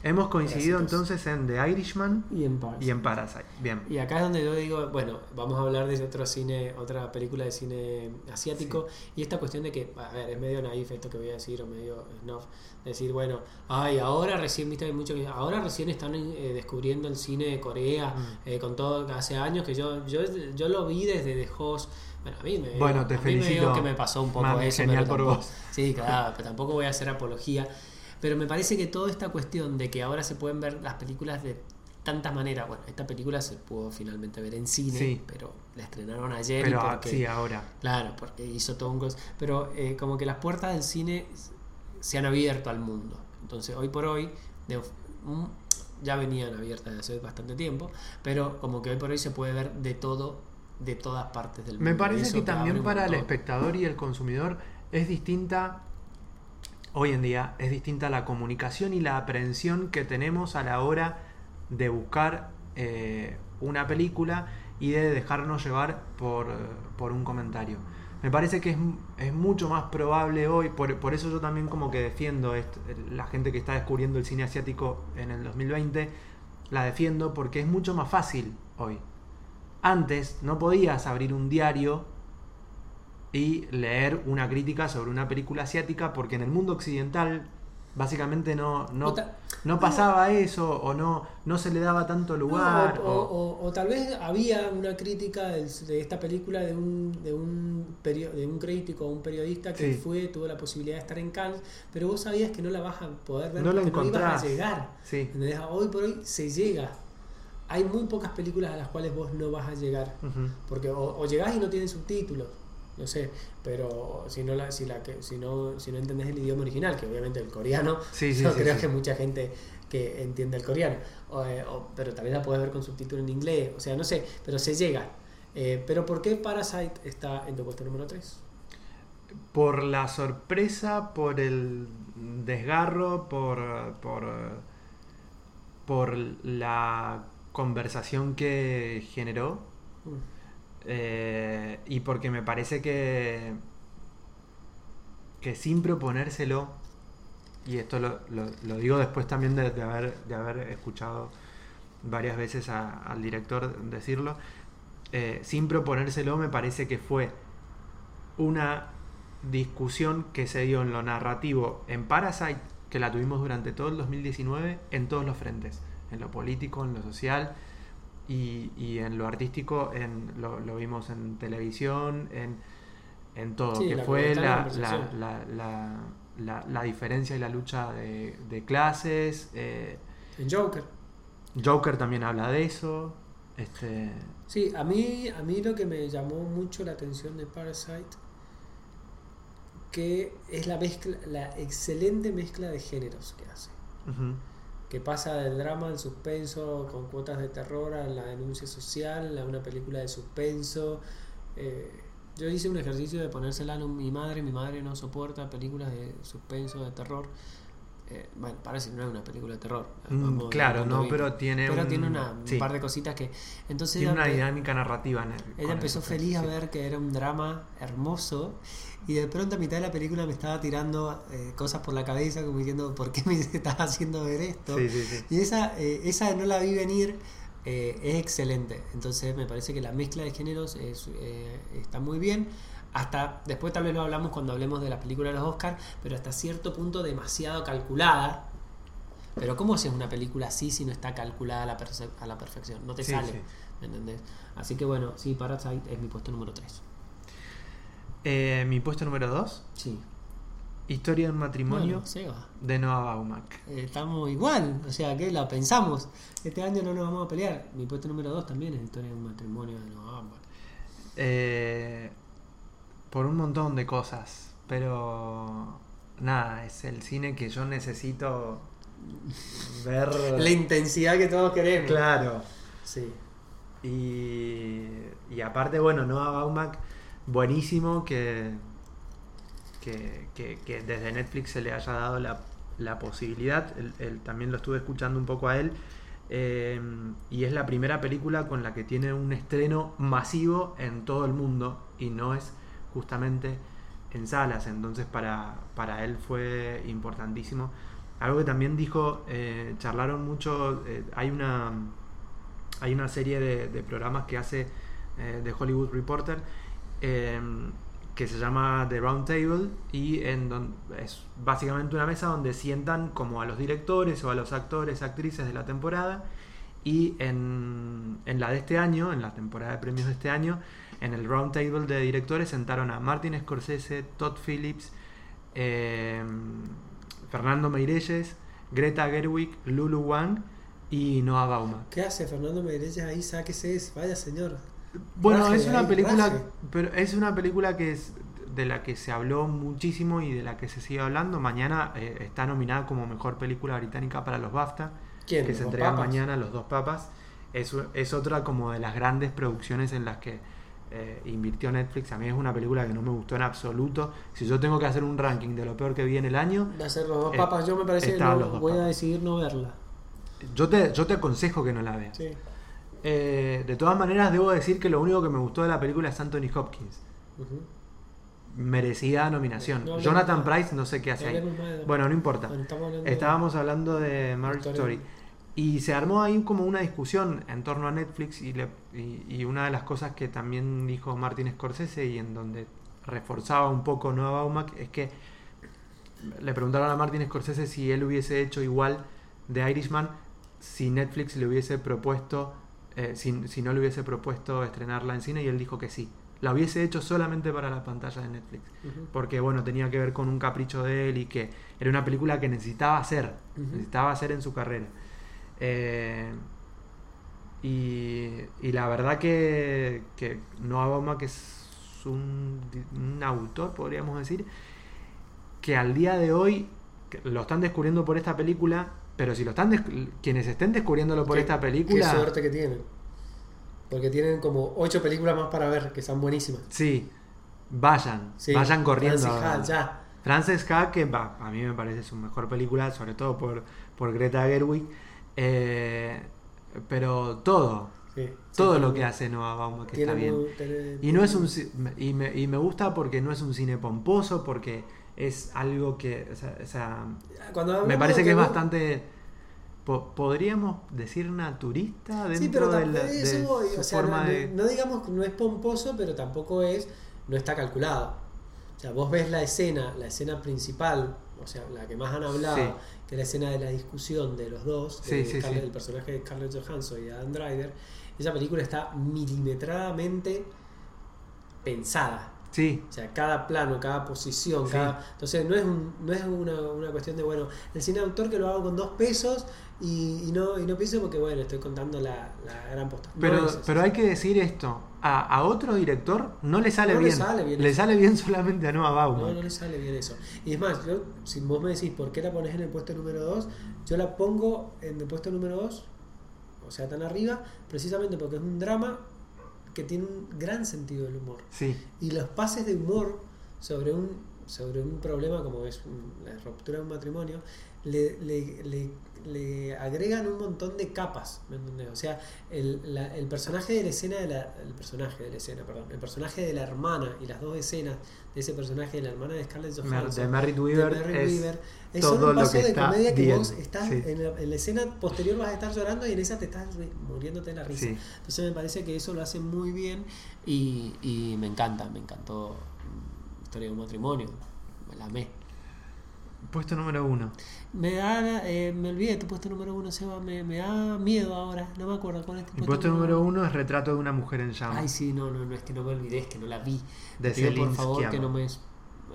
Speaker 1: Hemos coincidido entonces en The Irishman
Speaker 2: Y en Parasite.
Speaker 1: y en Parasite. Bien.
Speaker 2: Y acá es donde yo digo, bueno, vamos a hablar de otro cine, otra película de cine asiático. Y esta cuestión de que, a ver, es medio naif esto que voy a decir, o medio snuff, decir, bueno, ay, ahora recién, viste, hay mucho que ahora recién están eh, descubriendo el cine de Corea,
Speaker 1: Mm.
Speaker 2: eh, con todo, hace años que yo, yo, yo lo vi desde The Host. Bueno, a mí me,
Speaker 1: Bueno, te
Speaker 2: a mí me
Speaker 1: felicito.
Speaker 2: digo que me pasó un poco eso.
Speaker 1: genial
Speaker 2: pero
Speaker 1: por
Speaker 2: tampoco-
Speaker 1: vos.
Speaker 2: Sí, claro, pero tampoco voy a hacer apología. Pero me parece que toda esta cuestión de que ahora se pueden ver las películas de tantas maneras. Bueno, esta película se pudo finalmente ver en cine,
Speaker 1: Sí.
Speaker 2: pero la estrenaron ayer.
Speaker 1: Pero ah,
Speaker 2: porque,
Speaker 1: sí, ahora.
Speaker 2: Claro, porque hizo todo un... cos- Pero eh, como que las puertas del cine se han abierto al mundo. Entonces, hoy por hoy, de- mm, ya venían abiertas desde hace bastante tiempo, pero como que hoy por hoy se puede ver de todo, de todas partes del mundo.
Speaker 1: Me parece
Speaker 2: eso
Speaker 1: que también para el espectador y el consumidor es distinta, hoy en día, es distinta la comunicación y la aprehensión que tenemos a la hora de buscar eh, una película y de dejarnos llevar por, por un comentario. Me parece que es, es mucho más probable hoy, por, por eso yo también como que defiendo est- la gente que está descubriendo el cine asiático en el 2020, la defiendo porque es mucho más fácil hoy. Antes no podías abrir un diario y leer una crítica sobre una película asiática porque en el mundo occidental básicamente no, no, no pasaba eso o no, no se le daba tanto lugar.
Speaker 2: No, o,
Speaker 1: o-
Speaker 2: o- o tal vez había una crítica del- de esta película de un, de un, perio- de un crítico o un periodista que
Speaker 1: Sí.
Speaker 2: fue, tuvo la posibilidad de estar en Cannes, pero vos sabías que no la vas a poder ver
Speaker 1: No la
Speaker 2: porque no ibas a llegar.
Speaker 1: Sí.
Speaker 2: Hoy por hoy se llega. Hay muy pocas películas a las cuales vos no vas a llegar. Porque o, o llegás y no tienen subtítulos, no sé, pero si no la, si la que, si no, si no entendés el idioma original, que obviamente el coreano,
Speaker 1: Sí, sí,
Speaker 2: yo
Speaker 1: sí,
Speaker 2: creo que mucha gente que entiende el coreano, o, eh, o- pero también la puedes ver con subtítulo en inglés, o sea, no sé, pero se llega. Eh, pero ¿por qué Parasite está en tu puesto número 3?
Speaker 1: Por la sorpresa, por el desgarro, por, por, por la conversación que generó eh, y porque me parece que, que sin proponérselo, y esto lo, digo después también de, de haber, de haber escuchado varias veces a- al director decirlo, eh, sin proponérselo me parece que fue una discusión que se dio en lo narrativo en Parasite, que la tuvimos durante todo el 2019 en todos los frentes, en lo político, en lo social y, y en lo artístico, en, lo, lo vimos en televisión, en, en todo,
Speaker 2: Sí,
Speaker 1: que
Speaker 2: la
Speaker 1: fue la, la, la, la, la- la diferencia y la lucha de, de clases. eh,
Speaker 2: En Joker.
Speaker 1: Joker también habla de eso. Este,
Speaker 2: Sí, a mí, a mí lo que me llamó mucho la atención de Parasite que es la mezcla, la excelente mezcla de géneros que hace.
Speaker 1: ujú.
Speaker 2: Que pasa del drama al suspenso con cuotas de terror a la denuncia social, a una película de suspenso. Eh, yo hice un ejercicio de ponérsela a mi madre, mi madre no soporta películas de suspenso, de terror. Eh, bueno, parece que no es una película de terror.
Speaker 1: Mm, claro, no, pero tiene
Speaker 2: Pero
Speaker 1: un-
Speaker 2: tiene una, un par de cositas que... Entonces
Speaker 1: Tiene una dinámica narrativa. en el-
Speaker 2: ella empezó
Speaker 1: el-
Speaker 2: feliz a ver que era un drama hermoso y de pronto a mitad de la película me estaba tirando eh, cosas por la cabeza como diciendo, ¿por qué me estás haciendo ver esto?
Speaker 1: Sí.
Speaker 2: Y esa, eh, esa no la vi venir, eh, es excelente. Entonces me parece que la mezcla de géneros es, eh, está muy bien. Hasta después tal vez lo hablamos cuando hablemos de la película de los Oscars, pero hasta cierto punto demasiado calculada. Pero ¿cómo haces una película así si no está calculada a la, perce- a la perfección? No te
Speaker 1: Sí,
Speaker 2: sale,
Speaker 1: sí.
Speaker 2: ¿me entendés? Así que bueno, sí, Parasite es mi puesto número 3.
Speaker 1: Eh, mi puesto número 2,
Speaker 2: Sí.
Speaker 1: Historia de un matrimonio
Speaker 2: Bueno,
Speaker 1: de Noah Baumbach.
Speaker 2: Eh, estamos igual, o sea que la pensamos. Este año no nos vamos a pelear. Mi puesto número 2 también es Historia de un matrimonio de Noah Baumbach.
Speaker 1: Eh, por un montón de cosas, pero nada, es el cine que yo necesito ver.
Speaker 2: La intensidad que todos queremos.
Speaker 1: Claro.
Speaker 2: Sí.
Speaker 1: Y, y aparte, bueno, Noah Baumbach, buenísimo que, que, que- que desde Netflix se le haya dado la, la posibilidad. Él- él también lo estuve escuchando un poco a él eh, y es la primera película con la que tiene un estreno masivo en todo el mundo y no es justamente en salas, entonces para, para él fue importantísimo. Algo que también dijo, eh, charlaron mucho, eh, hay, una, hay una serie de, programas que hace eh, de Hollywood Reporter eh, que se llama The Round Table y en don- es básicamente una mesa donde sientan como a los directores o a los actores, actrices de la temporada y en, en la de este año, en la temporada de premios de este año, en el Round Table de directores sentaron a Martin Scorsese, Todd Phillips, eh, Fernando Meirelles, Greta Gerwig, Lulu Wang y Noah Baumbach.
Speaker 2: ¿Qué hace Fernando Meirelles ahí? Sáquese ese, vaya señor.
Speaker 1: Bueno,
Speaker 2: Raje,
Speaker 1: es una
Speaker 2: ahí,
Speaker 1: película,
Speaker 2: raje.
Speaker 1: pero es una película que es de la que se habló muchísimo y de la que se sigue hablando. Mañana eh, está nominada como mejor película británica para los BAFTA,
Speaker 2: ¿Quién?
Speaker 1: que se
Speaker 2: ¿Los
Speaker 1: entregan
Speaker 2: papas?
Speaker 1: mañana los dos papas. Es, es otra como de las grandes producciones en las que eh, invirtió Netflix. A mí es una película que no me gustó en absoluto. Si yo tengo que hacer un ranking de lo peor que vi en el año,
Speaker 2: a ser los dos
Speaker 1: Eh,
Speaker 2: papas. Yo me parece que no- voy a decidir no verla.
Speaker 1: yo te, yo te aconsejo que no la veas.
Speaker 2: Sí.
Speaker 1: Eh, de todas maneras, debo decir que lo único que me gustó de la película es Anthony Hopkins.
Speaker 2: Ujú.
Speaker 1: merecida nominación.
Speaker 2: No
Speaker 1: Jonathan. Price no sé qué hace ahí.
Speaker 2: de-
Speaker 1: Bueno, no importa.
Speaker 2: Bueno, de-
Speaker 1: Estábamos hablando de Marriage. Story. Y se armó ahí como una discusión en torno a Netflix y, le- y, y una de las cosas que también dijo Martin Scorsese y en donde reforzaba un poco Noah Baumbach es que le preguntaron a Martin Scorsese si él hubiese hecho igual de Irishman si Netflix le hubiese propuesto, eh, si, si no le hubiese propuesto estrenarla en cine y él dijo que sí. La hubiese hecho solamente para la pantalla de Netflix porque bueno, tenía que ver con un capricho de él y que era una película que necesitaba hacer, necesitaba hacer en su carrera. Eh, y, y la verdad que, que Noah Baumbach es un, un autor, podríamos decir, que al día de hoy que lo están descubriendo por esta película, pero si lo están quienes estén descubriéndolo por
Speaker 2: Qué-
Speaker 1: esta película,
Speaker 2: Qué suerte que tienen. Porque tienen como ocho películas más para ver que son buenísimas.
Speaker 1: sí, vayan,
Speaker 2: Sí,
Speaker 1: vayan corriendo.
Speaker 2: Francis
Speaker 1: a
Speaker 2: Ha, ya.
Speaker 1: Frances Ha, que a mí me parece su mejor película, sobre todo por, por Greta Gerwig. Eh, pero todo,
Speaker 2: Sí,
Speaker 1: todo lo que hace Noah Baumbach que está bien.
Speaker 2: tiene-
Speaker 1: Y no es un y me, y me gusta porque no es un cine pomposo, porque es algo que, o sea, o sea,
Speaker 2: Cuando
Speaker 1: me parece que es bastante, po- podríamos decir naturista dentro
Speaker 2: Sí, pero
Speaker 1: de, la, de
Speaker 2: eso voy,
Speaker 1: su
Speaker 2: o sea,
Speaker 1: forma
Speaker 2: no,
Speaker 1: de...
Speaker 2: no digamos que no es pomposo, pero tampoco es, no está calculado. O sea, vos ves la escena, la escena principal, o sea, la que más han hablado,
Speaker 1: Sí.
Speaker 2: que es la escena de la discusión de los dos,
Speaker 1: Sí,
Speaker 2: de
Speaker 1: sí,
Speaker 2: Scarlett-
Speaker 1: sí.
Speaker 2: el personaje de Scarlett Johansson y Adam Driver, esa película está milimetradamente pensada.
Speaker 1: Sí,
Speaker 2: O sea, cada plano, cada posición,
Speaker 1: Sí.
Speaker 2: cada... Entonces no es, un- no es una, una cuestión de, bueno, el cine de autor que lo hago con dos pesos y, y no, y no pienso porque, bueno, estoy contando la, la gran posta. No
Speaker 1: pero,
Speaker 2: es
Speaker 1: pero hay que decir esto, a, a otro director no le sale
Speaker 2: No le
Speaker 1: bien,
Speaker 2: sale bien
Speaker 1: le sale bien solamente a Noah Baumbach.
Speaker 2: No, no le sale bien eso. Y es más, yo, si vos me decís por qué la pones en el puesto número 2, yo la pongo en el puesto número 2, o sea, tan arriba, precisamente porque es un drama que tiene un gran sentido del humor.
Speaker 1: Sí,
Speaker 2: Y los pases de humor sobre un, sobre un problema como es un- la ruptura de un matrimonio, le, le- le- le agregan un montón de capas, ¿me entendés? O sea, el, la- el personaje de la escena de la, el personaje de la escena, perdón, el personaje de la hermana y las dos escenas ese personaje de la hermana de Scarlett Johansson,
Speaker 1: de Merritt
Speaker 2: de
Speaker 1: Weaver
Speaker 2: Merritt
Speaker 1: es
Speaker 2: Weaver, es
Speaker 1: todo
Speaker 2: solo un
Speaker 1: lo
Speaker 2: paso
Speaker 1: que
Speaker 2: de
Speaker 1: está
Speaker 2: comedia que
Speaker 1: bien,
Speaker 2: vos estás
Speaker 1: sí.
Speaker 2: en, la, en la escena posterior vas a estar llorando y en esa te estás ri- muriéndote de la risa.
Speaker 1: Sí.
Speaker 2: Entonces me parece que eso lo hace muy bien y, y me encanta, me encantó Historia de un matrimonio, me la amé.
Speaker 1: Puesto número uno.
Speaker 2: Me da, eh, me olvidé de tu puesto número uno, Seba, me, me da miedo ahora, no me acuerdo cuál es tu
Speaker 1: Mi puesto número uno es Retrato de una mujer en llamas.
Speaker 2: Ay, sí, no, no, no, es que no me olvidé, es que no la vi.
Speaker 1: De
Speaker 2: Te por favor que no me...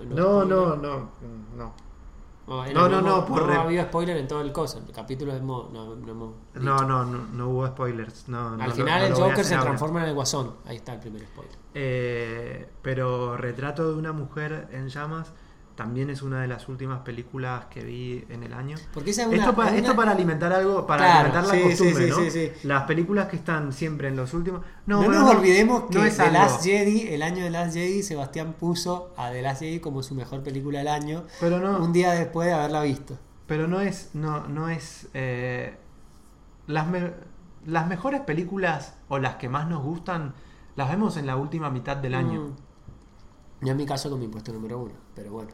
Speaker 1: No, no, no, no.
Speaker 2: No, era-
Speaker 1: No, no,
Speaker 2: hemos-
Speaker 1: no, por
Speaker 2: no
Speaker 1: re-
Speaker 2: había spoiler en todo el coso. El capítulo hemos, no, no hemos
Speaker 1: No, no, no, no hubo spoilers. No, no
Speaker 2: Al final
Speaker 1: no
Speaker 2: el Joker se
Speaker 1: ahora.
Speaker 2: transforma en el guasón. Ahí está el primer spoiler.
Speaker 1: Eh, pero Retrato de una mujer en llamas también es una de las últimas películas que vi en el año.
Speaker 2: Porque esa es una,
Speaker 1: esto, para alimentar algo, para
Speaker 2: Claro,
Speaker 1: alimentar la
Speaker 2: sí,
Speaker 1: costumbre,
Speaker 2: sí,
Speaker 1: ¿no?
Speaker 2: sí, sí, sí.
Speaker 1: Las películas que están siempre en los últimos.
Speaker 2: No,
Speaker 1: No,
Speaker 2: nos olvidemos que
Speaker 1: no es
Speaker 2: The. Last Jedi, el año de Last Jedi, Sebastián puso a The Last Jedi como su mejor película del año.
Speaker 1: Pero no,
Speaker 2: Un día después de haberla visto.
Speaker 1: pero no es, no, no es, eh, las, me- las mejores películas o las que más nos gustan las vemos en la última mitad del año.
Speaker 2: Mm. Yo en mi caso con mi puesto número uno, pero bueno.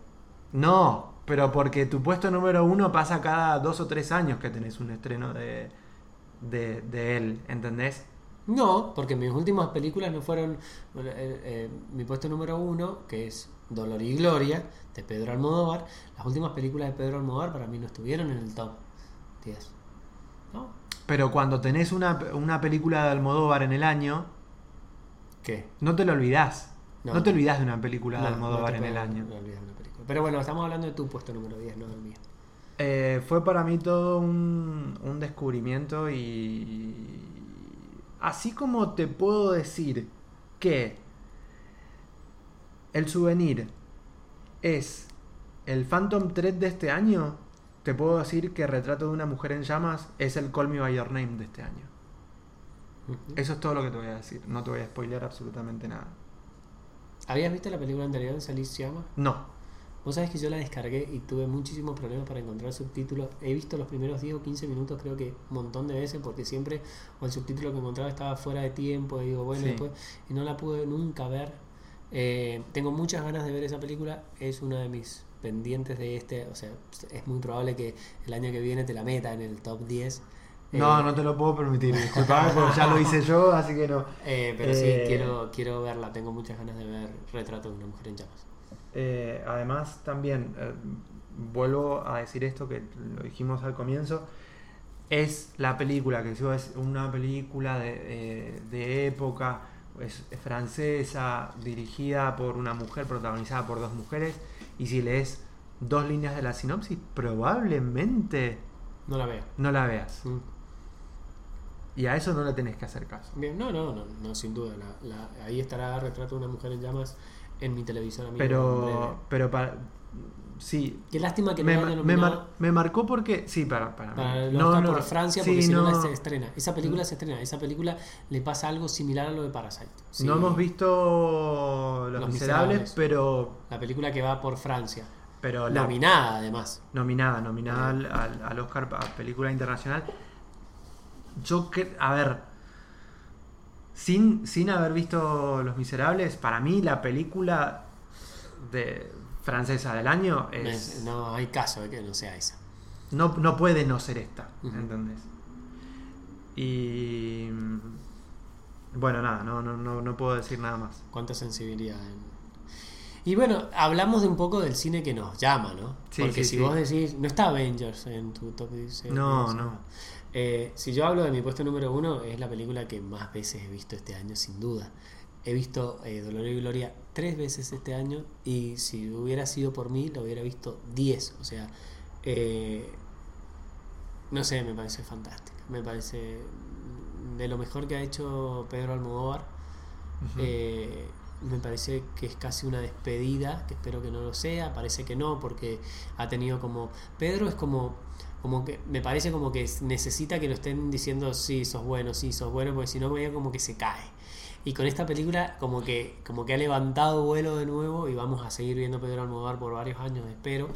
Speaker 1: No, pero porque tu puesto número uno pasa cada dos o tres años que tenés un estreno de, de, de él, ¿entendés?
Speaker 2: No, porque mis últimas películas no fueron. bueno, eh, eh, mi puesto número uno, que es Dolor y Gloria, de Pedro Almodóvar. Las últimas películas de Pedro Almodóvar para mí no estuvieron en el top 10. ¿No?
Speaker 1: Pero cuando tenés una, una película de Almodóvar en el año,
Speaker 2: ¿Qué?
Speaker 1: no te lo olvidás. No,
Speaker 2: No.
Speaker 1: te olvidás de una película de
Speaker 2: No,
Speaker 1: Almodóvar
Speaker 2: no te
Speaker 1: en el año.
Speaker 2: Pero bueno, estamos hablando de tu puesto número 10, no del mío.
Speaker 1: Eh, fue para mí todo un, un descubrimiento y así como te puedo decir que el souvenir es el Phantom Thread de este año, te puedo decir que Retrato de una mujer en llamas es el Call Me By Your Name de este año. Eso es todo lo que te voy a decir, no te voy a spoilear absolutamente nada.
Speaker 2: ¿Habías visto la película anterior de Salís Llama?
Speaker 1: No,
Speaker 2: Vos sabés que yo la descargué y tuve muchísimos problemas para encontrar subtítulos. He visto los primeros 10 o 15 minutos, creo que un montón de veces, porque siempre o el subtítulo que encontraba estaba fuera de tiempo. Y digo, bueno,
Speaker 1: Sí.
Speaker 2: después. Y no la pude nunca ver. Eh, tengo muchas ganas de ver esa película. Es una de mis pendientes de este. O sea, es muy probable que el año que viene te la meta en el top 10.
Speaker 1: no,
Speaker 2: Eh,
Speaker 1: no te lo puedo permitir, disculpame porque ya lo hice yo, así que no.
Speaker 2: eh, pero
Speaker 1: Eh,
Speaker 2: sí, quiero, quiero verla. Tengo muchas ganas de ver Retrato de una mujer en llamas.
Speaker 1: Eh, además, también eh, vuelvo a decir esto que lo dijimos al comienzo. Es la película que es una película de, eh, de época, es, es francesa, dirigida por una mujer, protagonizada por dos mujeres. Y si lees dos líneas de la sinopsis, probablemente
Speaker 2: No la veo.
Speaker 1: no la veas.
Speaker 2: Mm.
Speaker 1: Y a eso no le tenés que hacer caso.
Speaker 2: Bien, no, no, no, no, sin duda. La, la- ahí estará Retrato de una mujer en llamas en mi televisor amigo.
Speaker 1: Pero, pero para. Sí,
Speaker 2: Qué lástima que
Speaker 1: me,
Speaker 2: no
Speaker 1: me,
Speaker 2: nominado
Speaker 1: mar- me marcó porque. Sí, para. para,
Speaker 2: para
Speaker 1: no, no,
Speaker 2: por Francia,
Speaker 1: sí,
Speaker 2: porque si no, se estrena. Esa película se estrena. Esa película le pasa algo similar a lo de Parasite. Sí,
Speaker 1: no hemos visto Los,
Speaker 2: Los
Speaker 1: Miserables,
Speaker 2: Miserables.
Speaker 1: pero.
Speaker 2: La película que va por Francia.
Speaker 1: pero la-
Speaker 2: Nominada, además.
Speaker 1: nominada, nominada al, al- al Oscar a película internacional. Yo que. A ver. Sin, sin haber visto Los Miserables, para mí la película de francesa del año es.
Speaker 2: Me- No hay caso de que no sea esa.
Speaker 1: No, no puede no ser esta,
Speaker 2: Ujú.
Speaker 1: ¿entendés? Y. mm, Bueno, nada, no, no, no, no puedo decir nada más.
Speaker 2: Cuánta sensibilidad. en- Y bueno, hablamos de un poco del cine que nos llama, ¿no?
Speaker 1: Sí,
Speaker 2: Porque
Speaker 1: sí,
Speaker 2: si
Speaker 1: sí.
Speaker 2: vos decís, no está Avengers en tu top 10.
Speaker 1: No, no.
Speaker 2: Eh, si yo hablo de mi puesto número uno, es la película que más veces he visto este año, sin duda. He visto eh, Dolor y Gloria tres veces este año y si hubiera sido por mí, lo hubiera visto diez. O sea, eh, no sé, me parece fantástica. Me parece de lo mejor que ha hecho Pedro Almodóvar. Eh, me parece que es casi una despedida, que espero que no lo sea, parece que no, porque ha tenido como... Pedro es como, como que, me parece como que necesita que lo estén diciendo, sí, sos bueno, sí, sos bueno, porque si no, medio como que se cae. Y con esta película como que, como que ha levantado vuelo de nuevo y vamos a seguir viendo Pedro Almodóvar por varios años, espero,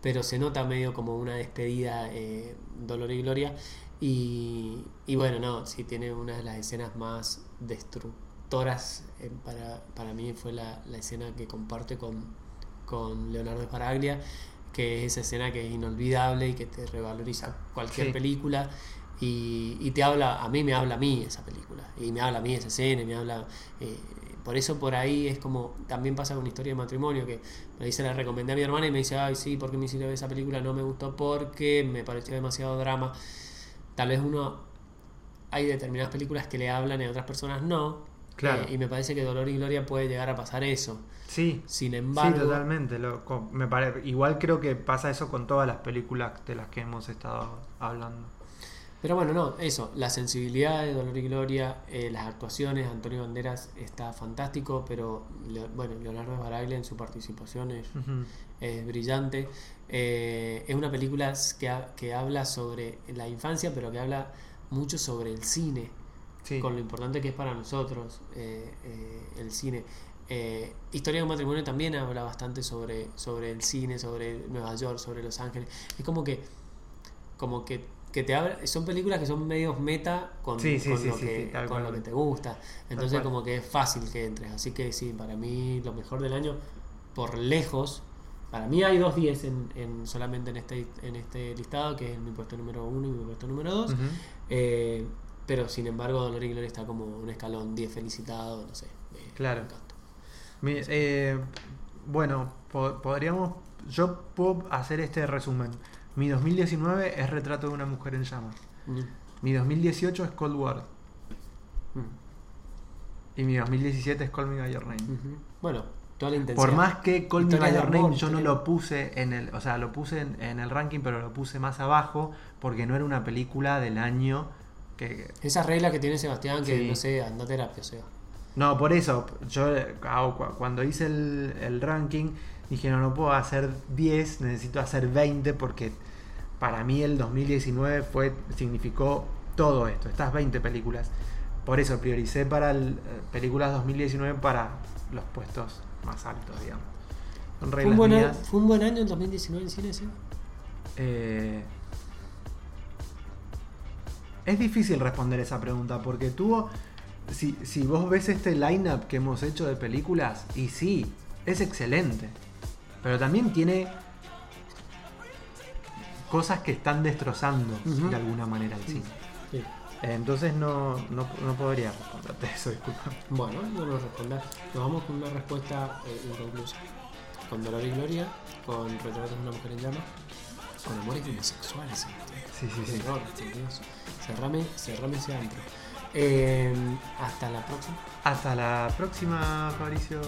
Speaker 2: pero se nota medio como una despedida, eh, Dolor y Gloria. Y, bueno, no, sí tiene una de las escenas más destructoras eh, para, para mí fue la, la escena que comparte con, con Leonardo Sparaglia, que es esa escena que es inolvidable y que te revaloriza cualquier
Speaker 1: Sí.
Speaker 2: película y, y te habla, a mí me habla a mí esa película, y me habla a mí esa escena, y me habla... eh, por eso por ahí es como, también pasa con Historia de Matrimonio, que me dice, la recomendé a mi hermana y me dice, ay sí, ¿por qué me hiciste ver esa película? No me gustó porque me pareció demasiado drama. Tal vez uno, hay determinadas películas que le hablan y a otras personas no.
Speaker 1: Claro.
Speaker 2: Eh, y me parece que Dolor y Gloria puede llegar a pasar eso.
Speaker 1: Sí,
Speaker 2: Sin
Speaker 1: sí,
Speaker 2: embargo,
Speaker 1: totalmente. lo- co- me pare- igual creo que pasa eso con todas las películas de las que hemos estado hablando.
Speaker 2: Pero bueno, no, eso, la sensibilidad de Dolor y Gloria, eh, las actuaciones, Antonio Banderas está fantástico, pero bueno, Leonardo Baraglia en su participación es, brillante. Eh, es una película que, ha- que habla sobre la infancia, pero que habla mucho sobre el cine,
Speaker 1: Sí.
Speaker 2: con lo importante que es para nosotros eh, eh, el cine. Eh, Historia de un matrimonio también habla bastante sobre, sobre el cine, sobre Nueva York, sobre Los Ángeles. Es como que, como que que te abre, son películas que son medios meta con,
Speaker 1: Sí, sí,
Speaker 2: con
Speaker 1: sí,
Speaker 2: lo, que,
Speaker 1: sí, tal
Speaker 2: con
Speaker 1: cual.
Speaker 2: lo que te gusta. Entonces como que es fácil que entres. Así que sí, para mí lo mejor del año, por lejos, para mí hay dos 10 en, en- solamente en este, en este listado, que es mi puesto número uno y mi puesto número dos.
Speaker 1: Ujú.
Speaker 2: Eh, pero sin embargo, Dolor y Gloria está como un escalón 10 felicitado, no sé.
Speaker 1: Claro. Mi- eh, bueno, po- podríamos. Yo puedo hacer este resumen. Mi 2019 es Retrato de una mujer en llamas.
Speaker 2: Mm,
Speaker 1: Mi 2018 es Cold War.
Speaker 2: mm,
Speaker 1: Y mi 2017 es Call Me By Your Name.
Speaker 2: Bueno, toda la intensidad.
Speaker 1: Por más que Call Me By Your Name yo no lo puse en el. O sea, lo puse en, en el ranking, pero lo puse más abajo porque no era una película del año que.
Speaker 2: Esa regla que tiene Sebastián, que
Speaker 1: Sí.
Speaker 2: no sé, anda terapia, o sea.
Speaker 1: No, por eso, yo cu- cuando hice el, el ranking dije, no, no puedo hacer 10, necesito hacer 20 porque para mí el 2019 fue, significó todo esto, estas 20 películas. Por eso prioricé para el, eh, películas 2019 para los puestos más altos, digamos. Son
Speaker 2: ¿Fue
Speaker 1: reglas
Speaker 2: un, buen. ¿Fue un buen año en 2019 en cine, sí?
Speaker 1: Eh, es difícil responder esa pregunta porque tuvo. Si, si vos ves este lineup que hemos hecho de películas, y sí, es excelente. Pero también tiene cosas que están destrozando de alguna manera el cine.
Speaker 2: Sí.
Speaker 1: Eh, Entonces no, no, no podría responderte eso, disculpa.
Speaker 2: Bueno, no nos respondas. Nos vamos con una respuesta eh, inconclusa. Con Dolor y Gloria, con Retratos de una mujer en llamas, con Amores homosexuales.
Speaker 1: Sí, sí, sí.
Speaker 2: error, por Dios. Cerrame, cerrame ese antro. Eh, hasta la próxima.
Speaker 1: Hasta la próxima, Fabricio.